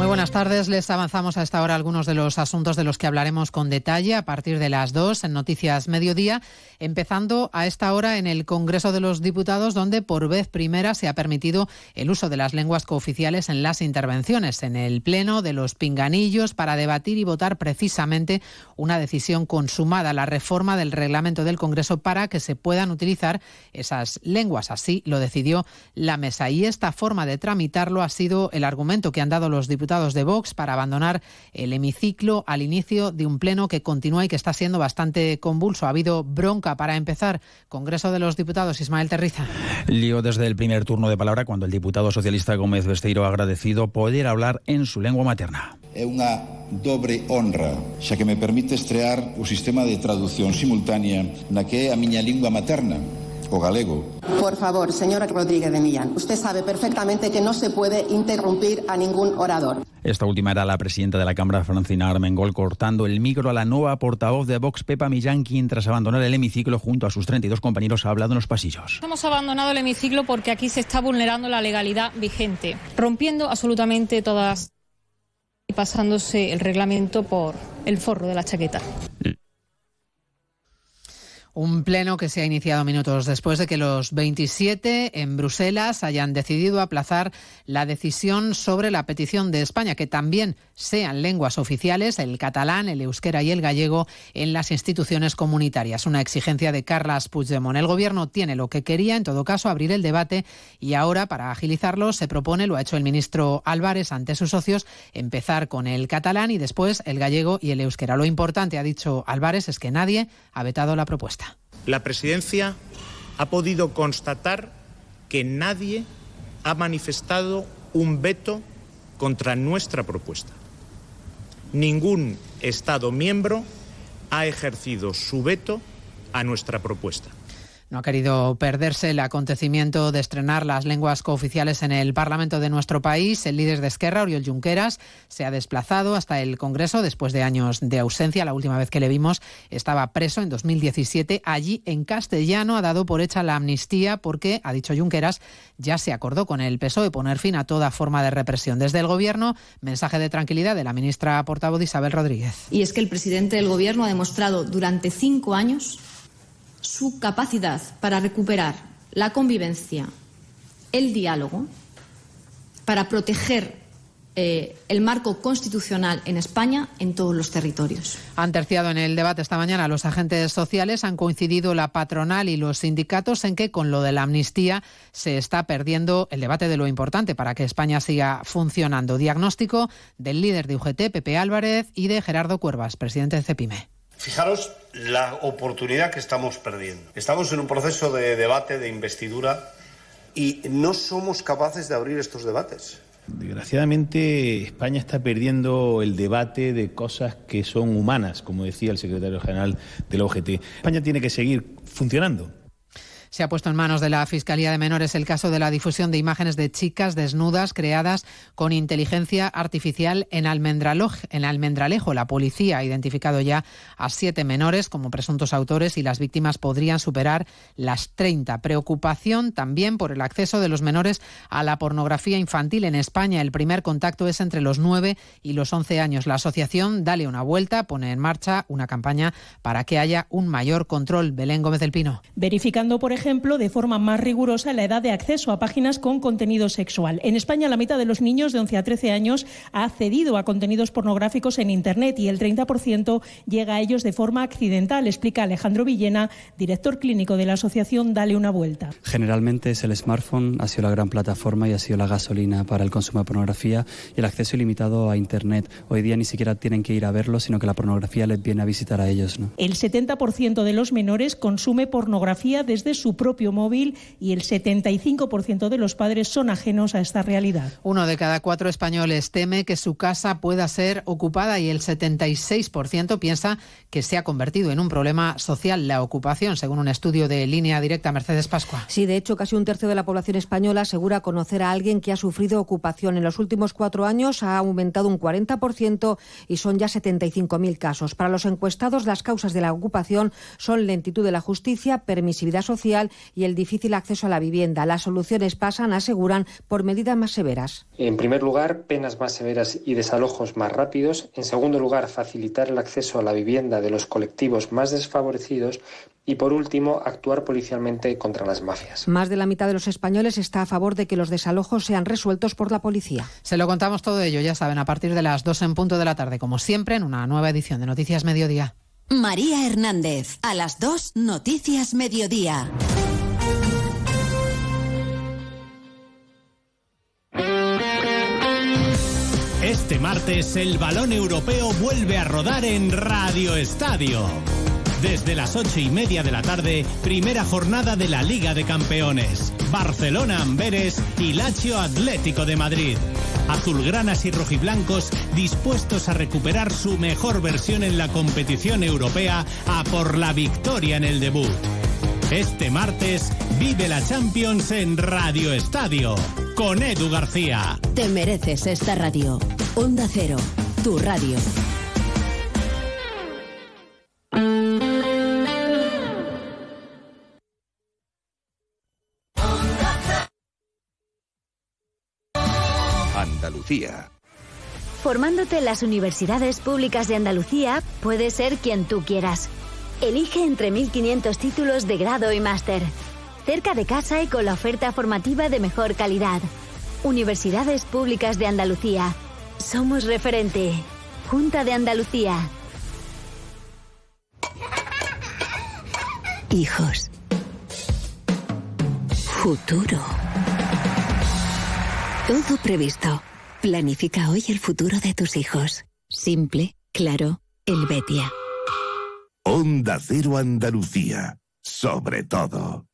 Muy buenas tardes. Les avanzamos a esta hora algunos de los asuntos de los que hablaremos con detalle a partir de las dos en Noticias Mediodía, empezando a esta hora en el Congreso de los Diputados, donde por vez primera se ha permitido el uso de las lenguas cooficiales en las intervenciones, en el Pleno de los Pinganillos, para debatir y votar precisamente una decisión consumada, la reforma del reglamento del Congreso para que se puedan utilizar esas lenguas. Así lo decidió la mesa. Y esta forma de tramitarlo ha sido el argumento que han dado los diputados de Vox para abandonar el hemiciclo al inicio de un pleno que continúa y que está siendo bastante convulso. Ha habido bronca para empezar. Congreso de los Diputados, Ismael Terriza. Lío desde el primer turno de palabra cuando el diputado socialista Gómez Besteiro ha agradecido poder hablar en su lengua materna. É unha dobre honra, xa que me permite estrear o sistema de traducción simultánea na que é a miña lingua materna, o galego. Por favor, señora Rodríguez de Millán, usted sabe perfectamente que no se puede interrumpir a ningún orador. Esta última era la presidenta de la Cámara, Francina Armengol, cortando el micro a la nueva portavoz de Vox, Pepa Millán, quien tras abandonar el hemiciclo junto a sus 32 compañeros ha hablado en los pasillos. Hemos abandonado el hemiciclo porque aquí se está vulnerando la legalidad vigente, rompiendo absolutamente todas y pasándose el reglamento por el forro de la chaqueta. Un pleno que se ha iniciado minutos después de que los 27 en Bruselas hayan decidido aplazar la decisión sobre la petición de España que también sean lenguas oficiales el catalán, el euskera y el gallego en las instituciones comunitarias. Una exigencia de Carlas Puigdemont. El gobierno tiene lo que quería, en todo caso, abrir el debate y ahora, para agilizarlo, se propone, lo ha hecho el ministro Álvarez ante sus socios, empezar con el catalán y después el gallego y el euskera. Lo importante, ha dicho Álvarez, es que nadie ha vetado la propuesta. La presidencia ha podido constatar que nadie ha manifestado un veto contra nuestra propuesta. Ningún Estado miembro ha ejercido su veto a nuestra propuesta. No ha querido perderse el acontecimiento de estrenar las lenguas cooficiales en el Parlamento de nuestro país. El líder de Esquerra, Oriol Junqueras, se ha desplazado hasta el Congreso después de años de ausencia. La última vez que le vimos estaba preso en 2017. Allí, en castellano, ha dado por hecha la amnistía porque, ha dicho Junqueras, ya se acordó con el PSOE poner fin a toda forma de represión. Desde el Gobierno, mensaje de tranquilidad de la ministra portavoz Isabel Rodríguez. Y es que el presidente del Gobierno ha demostrado durante cinco años su capacidad para recuperar la convivencia, el diálogo, para proteger eh, el marco constitucional en España en todos los territorios. Han terciado en el debate esta mañana los agentes sociales, han coincidido la patronal y los sindicatos en que con lo de la amnistía se está perdiendo el debate de lo importante para que España siga funcionando. Diagnóstico del líder de UGT, Pepe Álvarez, y de Gerardo Cuervas, presidente de CEPIME. Fijaros la oportunidad que estamos perdiendo. Estamos en un proceso de debate, de investidura, y no somos capaces de abrir estos debates. Desgraciadamente, España está perdiendo el debate de cosas que son humanas, como decía el secretario general de la OGT. España tiene que seguir funcionando. Se ha puesto en manos de la Fiscalía de Menores el caso de la difusión de imágenes de chicas desnudas creadas con inteligencia artificial en, en Almendralejo. La policía ha identificado ya a siete menores como presuntos autores y las víctimas podrían superar las 30. Preocupación también por el acceso de los menores a la pornografía infantil en España. El primer contacto es entre los 9 y los 11 años. La asociación Dale una vuelta pone en marcha una campaña para que haya un mayor control. Belén Gómez del Pino. Verificando, por ejemplo, de forma más rigurosa la edad de acceso a páginas con contenido sexual. En España, la mitad de los niños de 11 a 13 años ha accedido a contenidos pornográficos en Internet y el 30% llega a ellos de forma accidental, explica Alejandro Villena, director clínico de la asociación Dale una vuelta. Generalmente es el smartphone, ha sido la gran plataforma y ha sido la gasolina para el consumo de pornografía y el acceso ilimitado a Internet. Hoy día ni siquiera tienen que ir a verlo, sino que la pornografía les viene a visitar a ellos. ¿no? El 70% de los menores consume pornografía desde su su propio móvil y el 75% de los padres son ajenos a esta realidad. Uno de cada cuatro españoles teme que su casa pueda ser ocupada y el 76% piensa que se ha convertido en un problema social la ocupación, según un estudio de línea directa Mercedes Pascua. Sí, de hecho, casi un tercio de la población española asegura conocer a alguien que ha sufrido ocupación. En los últimos cuatro años ha aumentado un 40% y son ya 75.000 casos. Para los encuestados, las causas de la ocupación son lentitud de la justicia, permisividad social y el difícil acceso a la vivienda. Las soluciones pasan, aseguran, por medidas más severas. En primer lugar, penas más severas y desalojos más rápidos. En segundo lugar, facilitar el acceso a la vivienda de los colectivos más desfavorecidos. Y por último, actuar policialmente contra las mafias. Más de la mitad de los españoles está a favor de que los desalojos sean resueltos por la policía. Se lo contamos todo ello, ya saben, a partir de las 2 en punto de la tarde, como siempre, en una nueva edición de Noticias Mediodía. María Hernández, a las 2, Noticias Mediodía. Este martes el balón europeo vuelve a rodar en Radio Estadio. Desde las ocho y media de la tarde, primera jornada de la Liga de Campeones. Barcelona Amberes y Lazio Atlético de Madrid. Azulgranas y rojiblancos dispuestos a recuperar su mejor versión en la competición europea a por la victoria en el debut. Este martes vive la Champions en Radio Estadio con Edu García. Te mereces esta radio. Onda Cero, tu radio. Formándote en las universidades públicas de Andalucía, puedes ser quien tú quieras. Elige entre 1.500 títulos de grado y máster. Cerca de casa y con la oferta formativa de mejor calidad. Universidades Públicas de Andalucía. Somos referente. Junta de Andalucía. Hijos. Futuro. Todo previsto. Planifica hoy el futuro de tus hijos. Simple, claro, Helvetia. Onda Cero Andalucía. Sobre todo.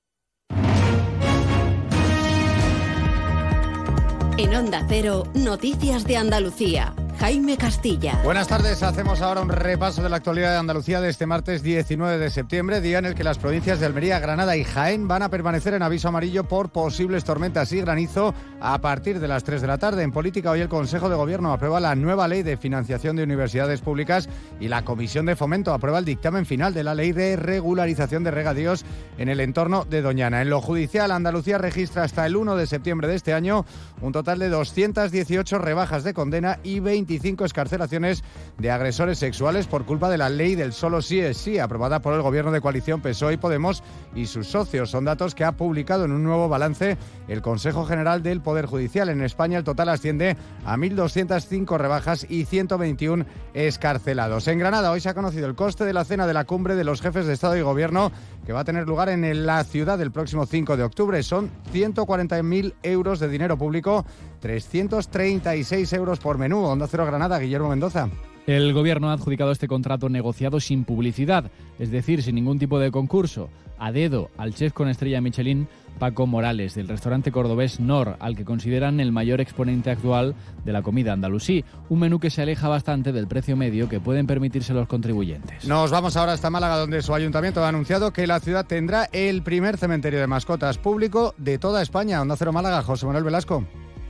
En Onda Cero, Noticias de Andalucía. Jaime Castilla. Buenas tardes, hacemos ahora un repaso de la actualidad de Andalucía de este martes 19 de septiembre, día en el que las provincias de Almería, Granada y Jaén van a permanecer en aviso amarillo por posibles tormentas y granizo a partir de las 3 de la tarde. En política, hoy el Consejo de Gobierno aprueba la nueva ley de financiación de universidades públicas y la Comisión de Fomento aprueba el dictamen final de la ley de regularización de regadíos en el entorno de Doñana. En lo judicial, Andalucía registra hasta el 1 de septiembre de este año un total de 218 rebajas de condena y 20 25 escarcelaciones de agresores sexuales por culpa de la ley del solo sí es sí, aprobada por el gobierno de coalición PSOE y Podemos y sus socios. Son datos que ha publicado en un nuevo balance el Consejo General del Poder Judicial. En España el total asciende a 1.205 rebajas y 121 escarcelados. En Granada hoy se ha conocido el coste de la cena de la cumbre de los jefes de Estado y Gobierno que va a tener lugar en la ciudad el próximo 5 de octubre. Son 140.000 euros de dinero público 336 euros por menú. Onda Cero Granada, Guillermo Mendoza. El gobierno ha adjudicado este contrato negociado sin publicidad, es decir, sin ningún tipo de concurso, a dedo al chef con estrella Michelin Paco Morales, del restaurante cordobés Nor, al que consideran el mayor exponente actual de la comida andalusí, un menú que se aleja bastante del precio medio que pueden permitirse los contribuyentes. Nos vamos ahora hasta Málaga, donde su ayuntamiento ha anunciado que la ciudad tendrá el primer cementerio de mascotas público de toda España. Onda Cero Málaga, José Manuel Velasco.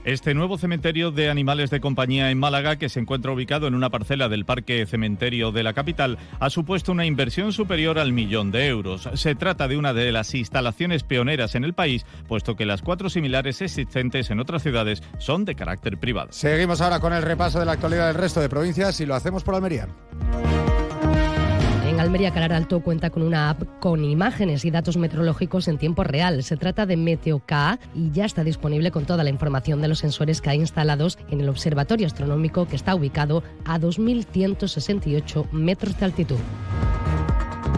Este nuevo cementerio de animales de compañía en Málaga, que se encuentra ubicado en una parcela del Parque Cementerio de la capital, ha supuesto una inversión superior al millón de euros. Se trata de una de las instalaciones pioneras en el país, puesto que las cuatro similares existentes en otras ciudades son de carácter privado. Seguimos ahora con el repaso de la actualidad del resto de provincias y lo hacemos por Almería. Almería Calar Alto cuenta con una app con imágenes y datos meteorológicos en tiempo real. Se trata de MeteoK y ya está disponible con toda la información de los sensores que hay instalados en el observatorio astronómico que está ubicado a 2.168 metros de altitud.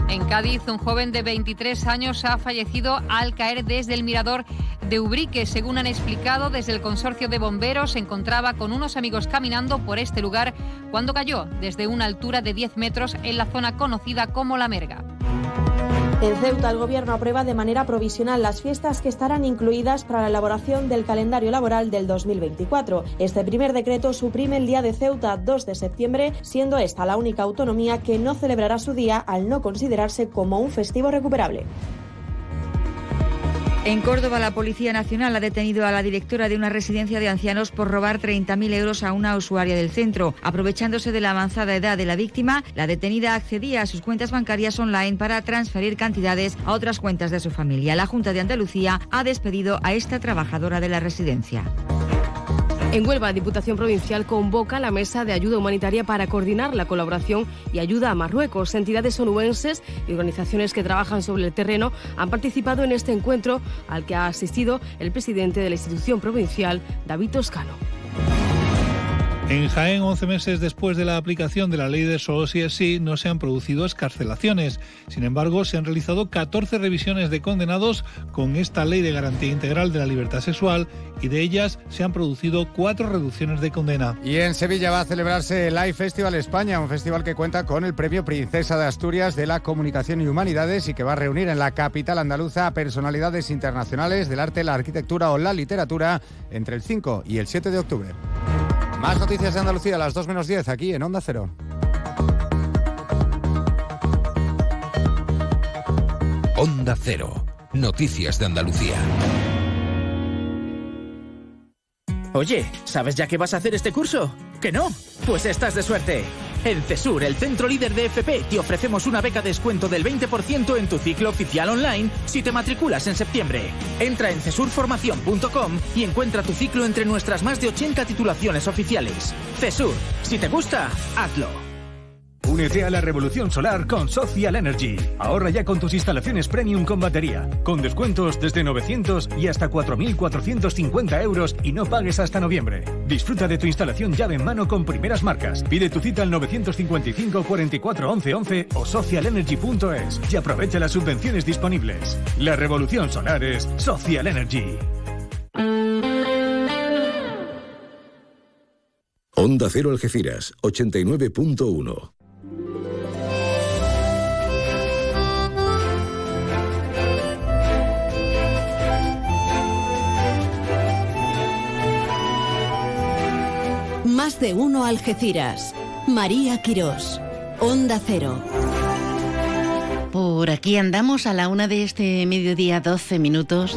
En Cádiz, un joven de 23 años ha fallecido al caer desde el mirador de Ubrique. Según han explicado desde el consorcio de bomberos, se encontraba con unos amigos caminando por este lugar cuando cayó desde una altura de 10 metros en la zona conocida como La Merga. En Ceuta, el Gobierno aprueba de manera provisional las fiestas que estarán incluidas para la elaboración del calendario laboral del 2024. Este primer decreto suprime el Día de Ceuta 2 de septiembre, siendo esta la única autonomía que no celebrará su día al no considerarse como un festivo recuperable. En Córdoba, la Policía Nacional ha detenido a la directora de una residencia de ancianos por robar 30.000 euros a una usuaria del centro. Aprovechándose de la avanzada edad de la víctima, la detenida accedía a sus cuentas bancarias online para transferir cantidades a otras cuentas de su familia. La Junta de Andalucía ha despedido a esta trabajadora de la residencia. En Huelva, Diputación Provincial convoca la mesa de ayuda humanitaria para coordinar la colaboración y ayuda a Marruecos. Entidades onubenses y organizaciones que trabajan sobre el terreno han participado en este encuentro al que ha asistido el presidente de la institución provincial, David Toscano. En Jaén, 11 meses después de la aplicación de la ley de solo sí es sí, no se han producido escarcelaciones. Sin embargo, se han realizado 14 revisiones de condenados con esta ley de garantía integral de la libertad sexual y de ellas se han producido cuatro reducciones de condena. Y en Sevilla va a celebrarse el Live Festival España, un festival que cuenta con el premio Princesa de Asturias de la Comunicación y Humanidades y que va a reunir en la capital andaluza a personalidades internacionales del arte, la arquitectura o la literatura entre el 5 y el 7 de octubre. Más noticias de Andalucía a las 2 menos 10 aquí en Onda Cero. Onda Cero. Noticias de Andalucía. Oye, ¿sabes ya qué vas a hacer este curso? ¿Que no? Pues estás de suerte. En CESUR, el centro líder de FP, te ofrecemos una beca de descuento del 20% en tu ciclo oficial online si te matriculas en septiembre. Entra en cesurformación.com y encuentra tu ciclo entre nuestras más de 80 titulaciones oficiales. CESUR, si te gusta, hazlo. Únete a la revolución solar con Social Energy. Ahorra ya con tus instalaciones premium con batería, con descuentos desde 900 y hasta 4.450 euros y no pagues hasta noviembre. Disfruta de tu instalación llave en mano con primeras marcas. Pide tu cita al 955 44 11 11 o socialenergy.es y aprovecha las subvenciones disponibles. La revolución solar es Social Energy. Onda Cero Algeciras, 89.1. De uno Algeciras. María Quirós. Onda Cero. Por aquí andamos a la una de este mediodía, 12 minutos.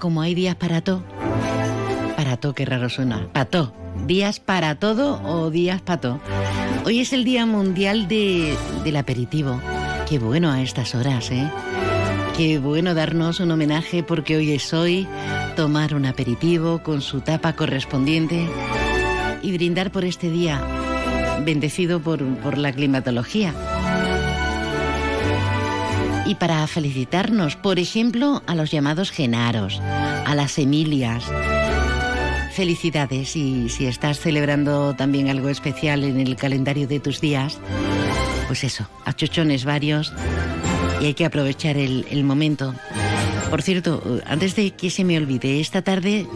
Como hay días para todo. Para todo, qué raro suena. Para todo. Días para todo o días para todo. Hoy es el Día Mundial de, del Aperitivo. Qué bueno a estas horas, ¿eh? Qué bueno darnos un homenaje porque hoy es hoy, tomar un aperitivo con su tapa correspondiente y brindar por este día, bendecido por, por la climatología. Y para felicitarnos, por ejemplo, a los llamados genaros, a las Emilias. Felicidades y si estás celebrando también algo especial en el calendario de tus días, pues eso, a chochones varios y hay que aprovechar el, el momento. Por cierto, antes de que se me olvide, esta tarde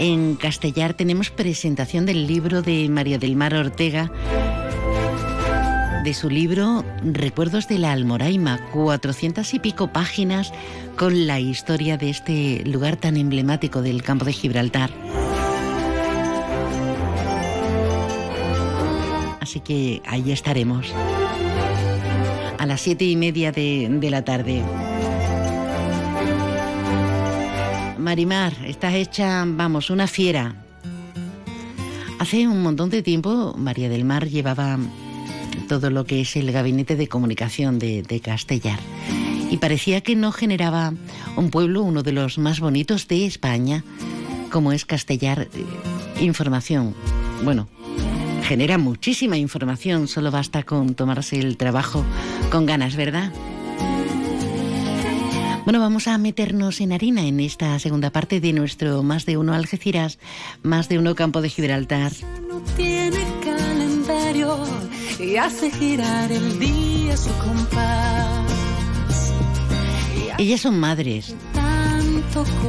en Castellar tenemos presentación del libro de María del Mar Ortega, de su libro Recuerdos de la Almoraima, 400 y pico páginas con la historia de este lugar tan emblemático del campo de Gibraltar. Así que ahí estaremos. A las siete y media de, de la tarde. Marimar, estás hecha, vamos, una fiera. Hace un montón de tiempo María del Mar llevaba todo lo que es el gabinete de comunicación de, de Castellar y parecía que no generaba un pueblo, uno de los más bonitos de España, como es Castellar, eh, información. Bueno, genera muchísima información, solo basta con tomarse el trabajo con ganas, ¿verdad? Bueno, vamos a meternos en harina en esta segunda parte de nuestro Más de Uno Algeciras, Más de Uno Campo de Gibraltar. No tiene calendario y hace girar el día su compás. Ellas son madres,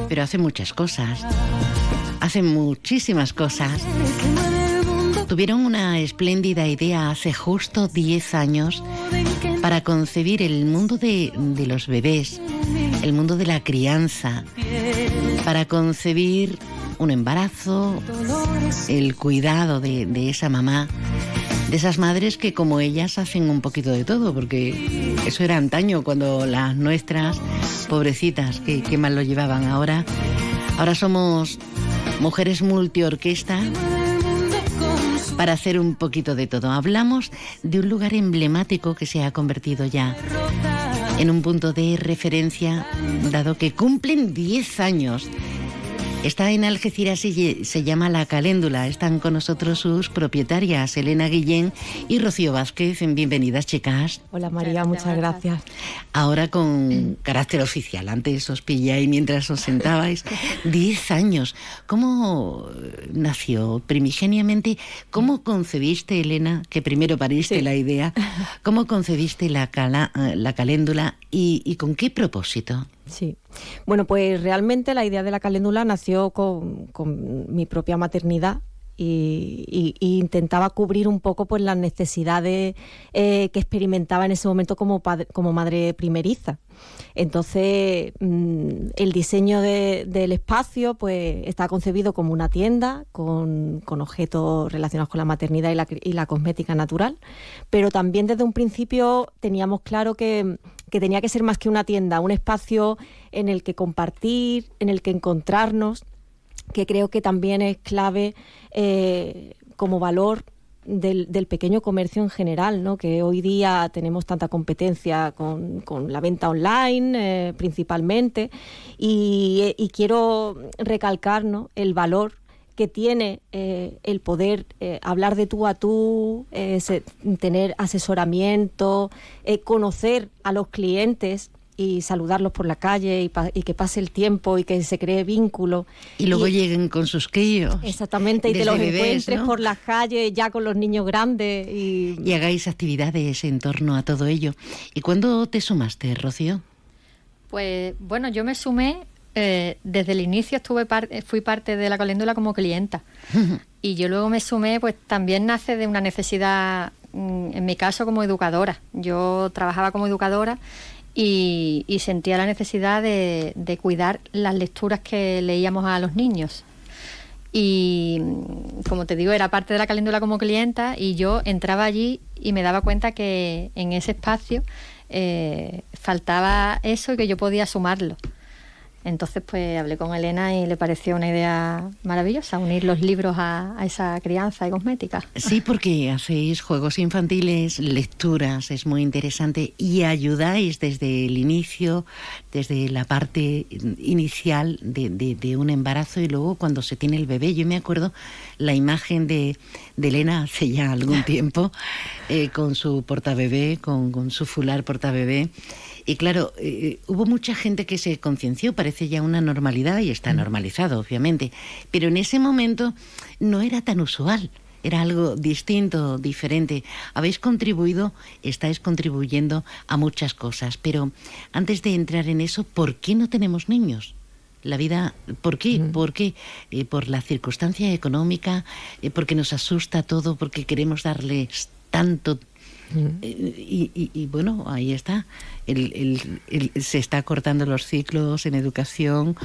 pero hacen muchas cosas. Hacen muchísimas cosas. Tuvieron una espléndida idea hace justo 10 años para concebir el mundo de, de los bebés, el mundo de la crianza, para concebir un embarazo, el cuidado de, esa mamá, de esas madres que como ellas hacen un poquito de todo, porque eso era antaño cuando las nuestras, pobrecitas, que, que mal lo llevaban ahora, ahora somos mujeres multiorquesta para hacer un poquito de todo. Hablamos de un lugar emblemático que se ha convertido ya en un punto de referencia, dado que cumplen 10 años Está en Algeciras y se llama La Caléndula. Están con nosotros sus propietarias, Elena Guillén y Rocío Vázquez. Bienvenidas, chicas. Hola María, muchas gracias. Ahora con carácter oficial. Antes os pillé mientras os sentabais. Diez años. ¿Cómo nació primigeniamente? ¿Cómo concebiste, Elena, que primero pariste la idea? ¿Cómo concebiste la, la caléndula y, y con qué propósito? Sí. Bueno, pues realmente la idea de la caléndula nació con, mi propia maternidad y, intentaba cubrir un poco pues las necesidades eh, que experimentaba en ese momento como, como madre primeriza. Entonces, mm, el diseño del espacio pues, está concebido como una tienda con, objetos relacionados con la maternidad y la, y la, cosmética natural, pero también desde un principio teníamos claro que, tenía que ser más que una tienda, un espacio en el que compartir, en el que encontrarnos, que creo que también es clave eh, como valor del, pequeño comercio en general, ¿no? que hoy día tenemos tanta competencia con, la venta online eh, principalmente, y, quiero recalcar ¿no? el valor que tiene eh, el poder eh, hablar de tú a tú, tener asesoramiento, conocer a los clientes y saludarlos por la calle y, que pase el tiempo y que se cree vínculo. Y luego lleguen con sus críos. Exactamente, y te los encuentres por la calle ya con los niños grandes. Y... y hagáis actividades en torno a todo ello. ¿Y cuándo te sumaste, Rocío? Pues bueno, yo me sumé eh, desde el inicio estuve fui parte de la caléndula como clienta y yo luego me sumé pues también nace de una necesidad mm, en mi caso como educadora yo trabajaba como educadora y, sentía la necesidad de, cuidar las lecturas que leíamos a los niños. Y como te digo, era parte de la caléndula como clienta y yo entraba allí y me daba cuenta que en ese espacio eh, faltaba eso y que yo podía sumarlo. Entonces, pues hablé con Elena y le pareció una idea maravillosa unir los libros a, esa crianza y cosmética. Sí, porque hacéis juegos infantiles, lecturas, es muy interesante y ayudáis desde el inicio, desde la parte inicial de, un embarazo y luego cuando se tiene el bebé. Yo me acuerdo la imagen de, Elena hace ya algún tiempo eh, con su portabebé, con, con su fular portabebé y claro, eh, hubo mucha gente que se concienció, parece ya una normalidad y está mm. normalizado, obviamente, pero en ese momento no era tan usual. Era algo distinto, diferente. Habéis contribuido, estáis contribuyendo a muchas cosas, pero antes de entrar en eso, ¿por qué no tenemos niños? La vida, ¿por qué? Mm. ¿Por qué? Eh, por la circunstancia económica, eh, porque nos asusta todo, porque queremos darles tanto y, bueno, ahí está. se está cortando los ciclos en educación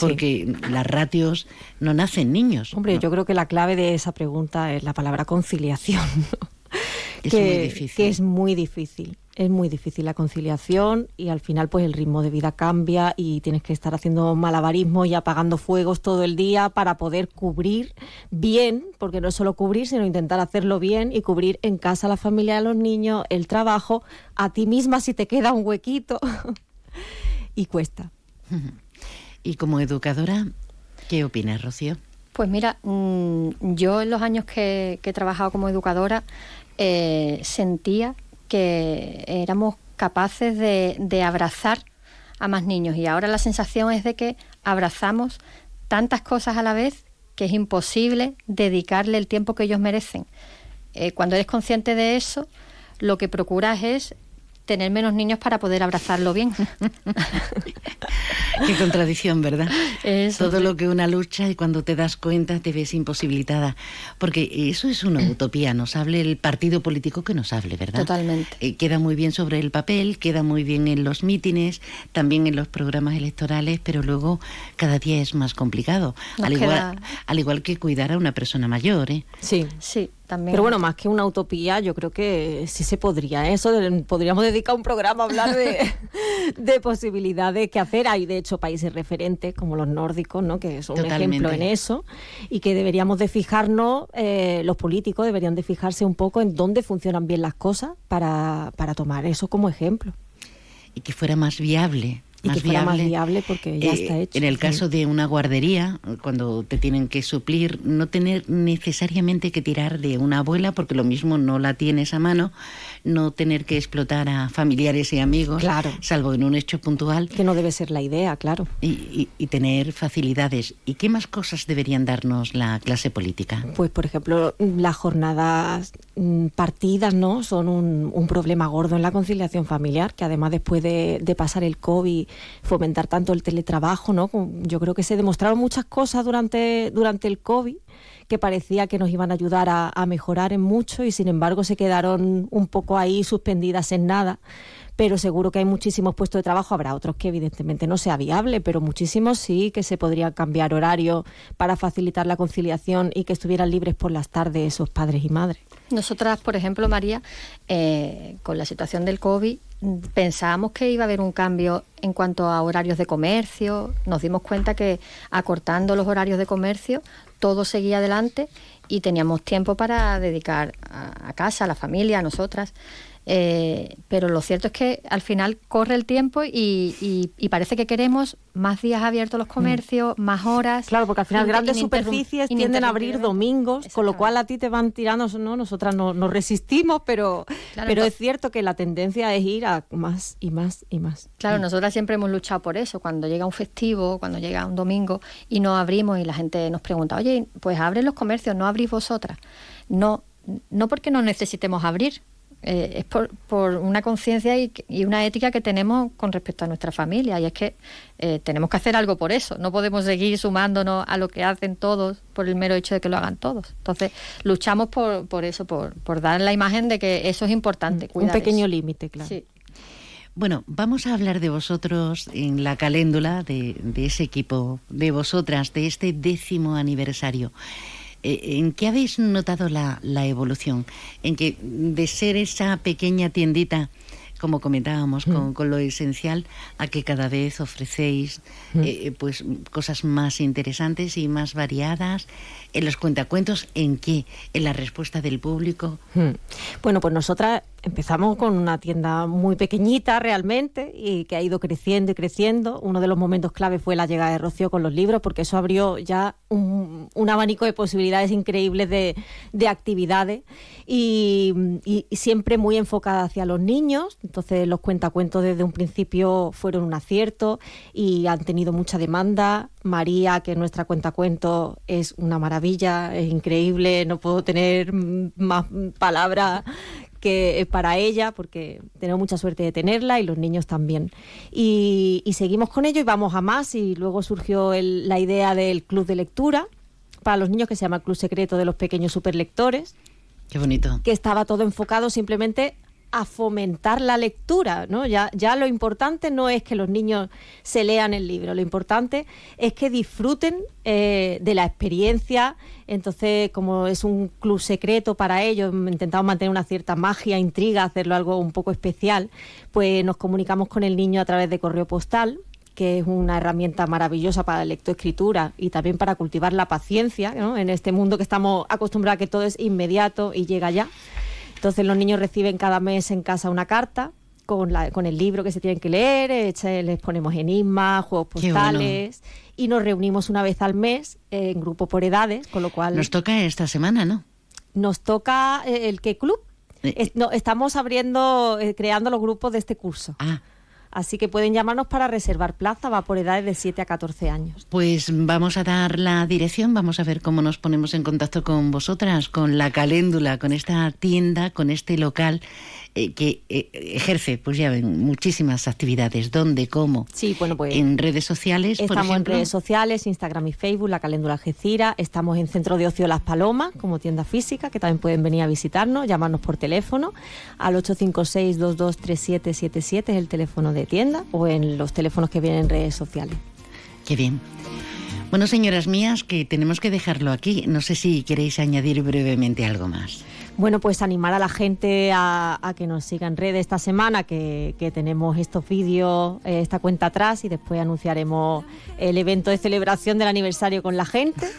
porque las ratios no nacen niños. Hombre, yo creo que la clave de esa pregunta es la palabra conciliación. Es muy difícil. Que es muy difícil es muy difícil la conciliación y al final pues el ritmo de vida cambia y tienes que estar haciendo malabarismo y apagando fuegos todo el día para poder cubrir bien, porque no es solo cubrir, sino intentar hacerlo bien y cubrir en casa la familia de los niños, el trabajo, a ti misma si te queda un huequito y cuesta. Y como educadora, ¿qué opinas, Rocío? Pues mira, mm, yo en los años que, he trabajado como educadora eh, sentía que éramos capaces de, abrazar a más niños y ahora la sensación es de que abrazamos tantas cosas a la vez que es imposible dedicarle el tiempo que ellos merecen. Eh, cuando eres consciente de eso, lo que procuras es tener menos niños para poder abrazarlo bien. Qué contradicción, ¿verdad? Eso, Todo sí. lo que una lucha y cuando te das cuenta te ves imposibilitada. Porque eso es una utopía, nos hable el partido político que nos hable, ¿verdad? Totalmente. Eh, queda muy bien sobre el papel, queda muy bien en los mítines, también en los programas electorales, pero luego cada día es más complicado. Nos Al igual, al igual que cuidar a una persona mayor, ¿eh? Sí. Sí, también. Pero bueno, más que una utopía, yo creo que sí se podría. ¿eh? Eso de- podríamos dedicar un programa a hablar de, de posibilidades que hacer. Hay, de hecho, países referentes como los nórdicos, ¿no? que son un ejemplo en eso. Y que deberíamos de fijarnos, eh, los políticos deberían de fijarse un poco en dónde funcionan bien las cosas para, para tomar eso como ejemplo. y que fuera más viable. Y más que fuera más viable. viable porque ya Eh, está hecho. En el caso de una guardería, cuando te tienen que suplir, no tener necesariamente que tirar de una abuela, porque lo mismo no la tienes a mano, no tener que explotar a familiares y amigos, Claro. salvo en un hecho puntual. Que no debe ser la idea, claro. Y, y- y tener facilidades. ¿Y qué más cosas deberían darnos la clase política? Pues, por ejemplo, las jornadas mm, partidas, ¿no? Son un, un problema gordo en la conciliación familiar, que además después de, de pasar el COVID, fomentar tanto el teletrabajo, ¿no? Yo creo que se demostraron muchas cosas durante, durante el COVID que parecía que nos iban a ayudar a, a mejorar en mucho y sin embargo se quedaron un poco ahí suspendidas en nada. Pero seguro que hay muchísimos puestos de trabajo, habrá otros que evidentemente no sea viable, pero muchísimos sí que se podría cambiar horario para facilitar la conciliación y que estuvieran libres por las tardes esos padres y madres. Nosotras, por ejemplo, María, eh, con la situación del COVID, pensábamos que iba a haber un cambio en cuanto a horarios de comercio. Nos dimos cuenta que acortando los horarios de comercio, todo seguía adelante y teníamos tiempo para dedicar a casa, a la familia, a nosotras. Eh, pero lo cierto es que al final corre el tiempo y, y- y parece que queremos más días abiertos los comercios, más horas. Claro, porque al final grandes superficies tienden a abrir domingos, con lo cual a ti te van tirando, ¿no? Nosotras no, nos resistimos, pero, Claro, pero entonces- es cierto que la tendencia es ir a más y más y más. Claro, nosotras siempre hemos luchado por eso. Cuando llega un festivo, cuando llega un domingo y no abrimos y la gente nos pregunta, oye, pues abren los comercios, no abrís vosotras. No, no porque no necesitemos abrir, eh, es por, por una conciencia y, y una ética que tenemos con respecto a nuestra familia. Y es que eh, tenemos que hacer algo por eso. No podemos seguir sumándonos a lo que hacen todos por el mero hecho de que lo hagan todos. Entonces, luchamos por, por eso, por, por dar la imagen de que eso es importante. Un pequeño eso. límite, claro. Sí. Bueno, vamos a hablar de vosotros en la caléndula, de, de ese equipo, de vosotras, de este décimo aniversario. Eh, ¿En qué habéis notado la, la evolución? En que de ser esa pequeña tiendita, como comentábamos, con, con lo esencial, a que cada vez ofrecéis eh, pues cosas más interesantes y más variadas. En los cuentacuentos, ¿en qué? ¿En la respuesta del público? Hmm. Bueno, pues nosotras empezamos con una tienda muy pequeñita realmente y que ha ido creciendo y creciendo. Uno de los momentos clave fue la llegada de Rocío con los libros porque eso abrió ya un, abanico de posibilidades increíbles de, de actividades y siempre muy enfocada hacia los niños. Entonces los cuentacuentos desde un principio fueron un acierto y han tenido mucha demanda. María, que es nuestra cuentacuentos, es una maravilla, es increíble, no puedo tener más palabras que para ella, porque tenemos mucha suerte de tenerla y los niños también. Y, y seguimos con ello y vamos a más y luego surgió el- la idea del club de lectura para los niños que se llama el Club Secreto de los Pequeños Superlectores Qué bonito. que estaba todo enfocado simplemente a fomentar la lectura, ¿no? Ya, ya lo importante no es que los niños se lean el libro, lo importante es que disfruten eh, de la experiencia. Entonces, como es un club secreto para ellos, intentamos mantener una cierta magia, intriga, hacerlo algo un poco especial, pues nos comunicamos con el niño a través de correo postal que es una herramienta maravillosa para la lectoescritura y también para cultivar la paciencia, ¿no? En este mundo que estamos acostumbrados a que todo es inmediato y llega ya. Entonces los niños reciben cada mes en casa una carta con, la, con el libro que se tienen que leer, les ponemos enigmas, juegos bueno. postales y nos reunimos una vez al mes eh, en grupo por edades, con lo cual Nos toca esta semana, ¿no? nos toca eh, el qué club. Es- no, estamos abriendo, eh, creando los grupos de este curso. Ah. Así que pueden llamarnos para reservar plaza, va por edades de 7 a 14 años. Pues vamos a dar la dirección, vamos a ver cómo nos ponemos en contacto con vosotras, con la caléndula, con esta tienda, con este local eh, que eh, ejerce, pues ya ven, muchísimas actividades. ¿Dónde, cómo? Sí, bueno, pues... En redes sociales, por Estamos en redes sociales, Instagram y Facebook, La Caléndula Algeciras. Estamos en Centro de Ocio Las Palomas, como tienda física, que también pueden venir a visitarnos, llamarnos por teléfono al 856-223777, es el teléfono de tienda, o en los teléfonos que vienen en redes sociales. Qué bien. Bueno, señoras mías, que tenemos que dejarlo aquí. No sé si queréis añadir brevemente algo más. Bueno, pues animar a la gente a, a que nos siga en redes esta semana, que, que tenemos estos vídeos, eh, esta cuenta atrás y después anunciaremos el evento de celebración del aniversario con la gente.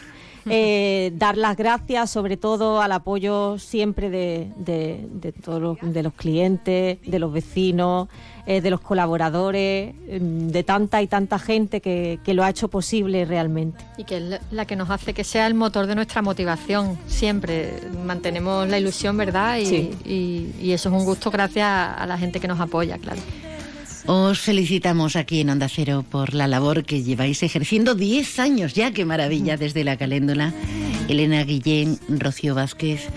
Eh, dar las gracias sobre todo al apoyo siempre de, de- de todos los, de los clientes, de los vecinos, eh, de los colaboradores, mm, de tanta y tanta gente que, que lo ha hecho posible realmente. Y que es la- la que nos hace que sea el motor de nuestra motivación. Siempre mantenemos la ilusión, ¿verdad? Y, Sí. y- y eso es un gusto gracias a la gente que nos apoya, claro. Os felicitamos aquí en Onda Cero por la labor que lleváis ejerciendo 10 años ya, qué maravilla, desde la caléndula. Elena Guillén, Rocío Vázquez.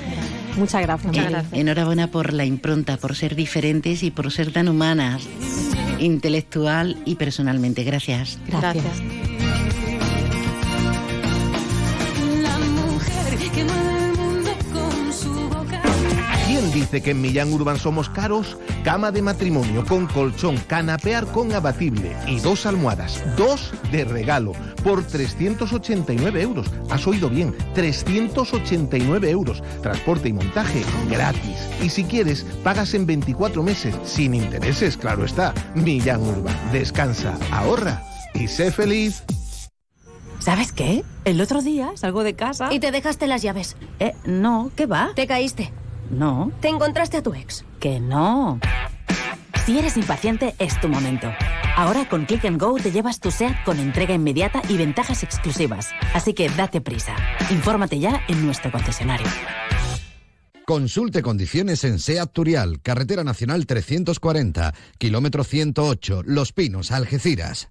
Muchas gracias. Eh, enhorabuena por la impronta, por ser diferentes y por ser tan humanas, intelectual y personalmente. Gracias. Gracias. ¿Quién dice que en Millán Urban somos caros? Cama de matrimonio con colchón, canapear con abatible y dos almohadas, dos de regalo, por 389 euros. Has oído bien, 389 euros. Transporte y montaje gratis. Y si quieres, pagas en 24 meses, sin intereses, claro está. Millán Urban, descansa, ahorra y sé feliz. ¿Sabes qué? El otro día salgo de casa. Y te dejaste las llaves. Eh, no, ¿qué va? Te caíste. No, Te encontraste a tu ex. que no. Si eres impaciente, es tu momento. Ahora con Click and Go te llevas tu SEAT con entrega inmediata y ventajas exclusivas. Así que date prisa. Infórmate ya en nuestro concesionario. Consulte condiciones en SEAT Turial, Carretera Nacional 340, kilómetro 108, Los Pinos, Algeciras.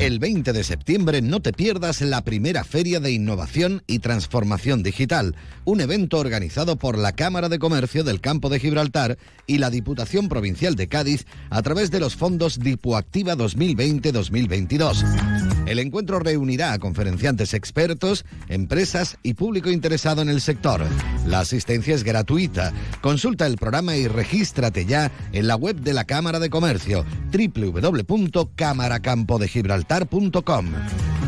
El 20 de septiembre no te pierdas la primera Feria de Innovación y Transformación Digital, un evento organizado por la Cámara de Comercio del Campo de Gibraltar y la Diputación Provincial de Cádiz a través de los fondos Dipuactiva 2020-2022. El encuentro reunirá a conferenciantes expertos, empresas y público interesado en el sector. La asistencia es gratuita. Consulta el programa y regístrate ya en la web de la Cámara de Comercio www.cámaracampodegibraltar.com.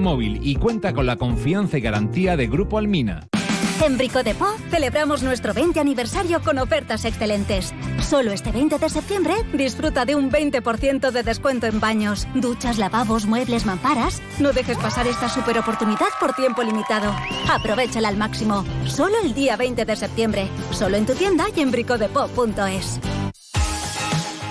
Móvil y cuenta con la confianza y garantía de Grupo Almina. En Brico de Po celebramos nuestro 20 aniversario con ofertas excelentes. Solo este 20 de septiembre disfruta de un 20% de descuento en baños, duchas, lavabos, muebles, mamparas. No dejes pasar esta super oportunidad por tiempo limitado. Aprovechala al máximo. Solo el día 20 de septiembre. Solo en tu tienda y en bricodepo.es.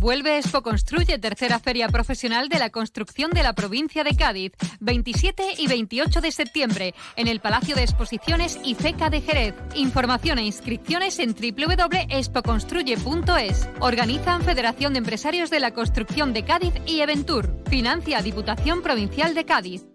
Vuelve Expo Construye, tercera feria profesional de la construcción de la provincia de Cádiz, 27 y 28 de septiembre, en el Palacio de Exposiciones IFECA de Jerez. Información e inscripciones en www.expoconstruye.es. Organizan Federación de Empresarios de la Construcción de Cádiz y Eventur. Financia Diputación Provincial de Cádiz.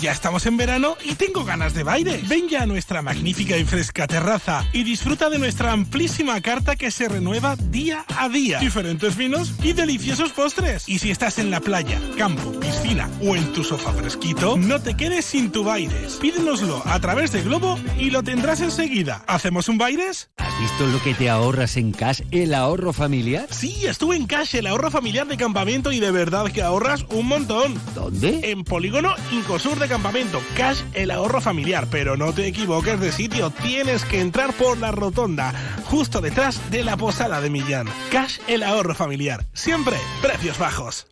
Ya estamos en verano y tengo ganas de baile. Ven ya a nuestra magnífica y fresca terraza y disfruta de nuestra amplísima carta que se renueva día a día. Diferentes vinos y deliciosos postres. Y si estás en la playa, campo, piscina o en tu sofá fresquito, no te quedes sin tu Baires. Pídenoslo a través de Globo y lo tendrás enseguida. ¿Hacemos un Baires? ¿Has visto lo que te ahorras en Cash, el ahorro familiar? Sí, estuve en Cash, el ahorro familiar de campamento y de verdad que ahorras un montón. ¿Dónde? En Polígono Incosur de Campamento. Cash, el ahorro familiar. Pero no te equivoques de sitio, tienes que entrar por la rotonda, justo detrás de la posada de Millán. Cash, el ahorro familiar. Siempre precios bajos.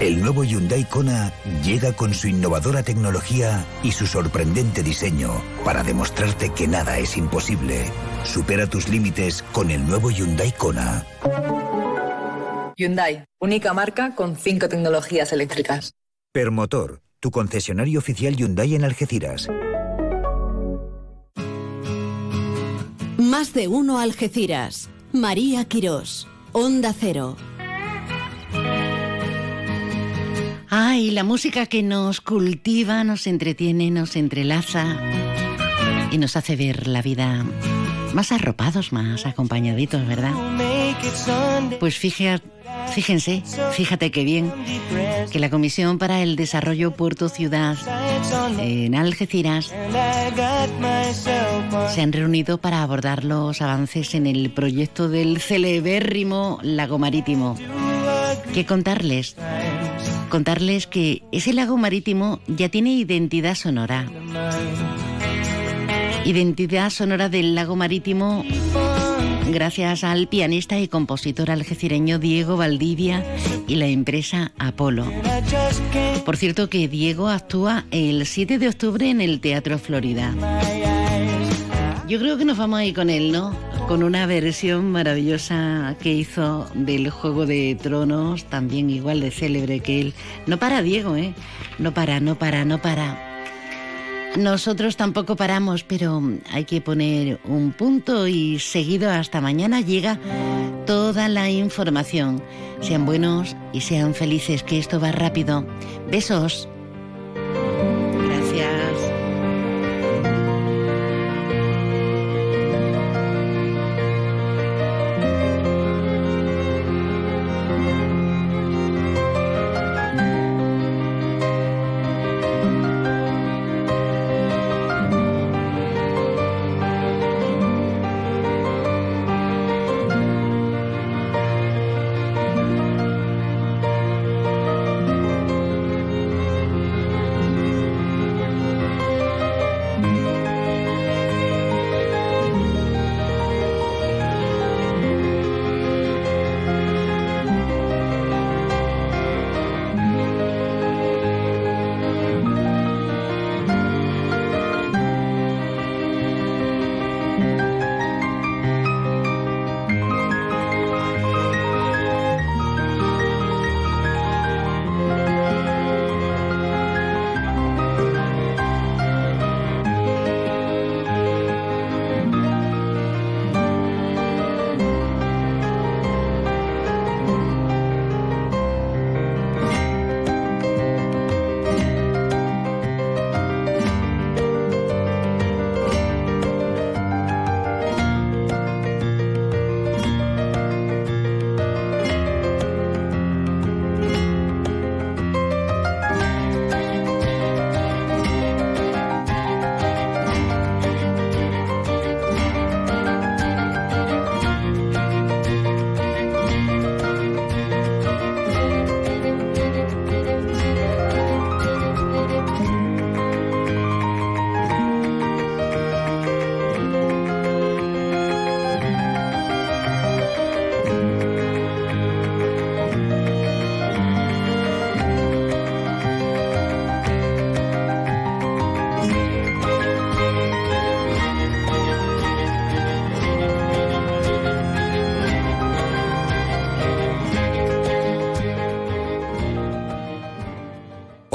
El nuevo Hyundai Kona llega con su innovadora tecnología y su sorprendente diseño para demostrarte que nada es imposible. Supera tus límites con el nuevo Hyundai Kona. Hyundai, única marca con cinco tecnologías eléctricas. Permotor, tu concesionario oficial Hyundai en Algeciras. Más de uno Algeciras. María Quirós. Onda Cero. Ay, la música que nos cultiva, nos entretiene, nos entrelaza y nos hace ver la vida más arropados, más acompañaditos, ¿verdad? Pues fíjate, fíjense, fíjate qué bien que la Comisión para el Desarrollo Puerto Ciudad en Algeciras se han reunido para abordar los avances en el proyecto del celebérrimo lago marítimo. ¿Qué contarles? Contarles que ese lago marítimo ya tiene identidad sonora. Identidad sonora del lago marítimo gracias al pianista y compositor algecireño Diego Valdivia y la empresa Apolo. Por cierto que Diego actúa el 7 de octubre en el Teatro Florida. Yo creo que nos vamos a ir con él, ¿no? Con una versión maravillosa que hizo del Juego de Tronos, también igual de célebre que él. No para Diego, ¿eh? No para, no para, no para. Nosotros tampoco paramos, pero hay que poner un punto y seguido hasta mañana llega toda la información. Sean buenos y sean felices, que esto va rápido. Besos.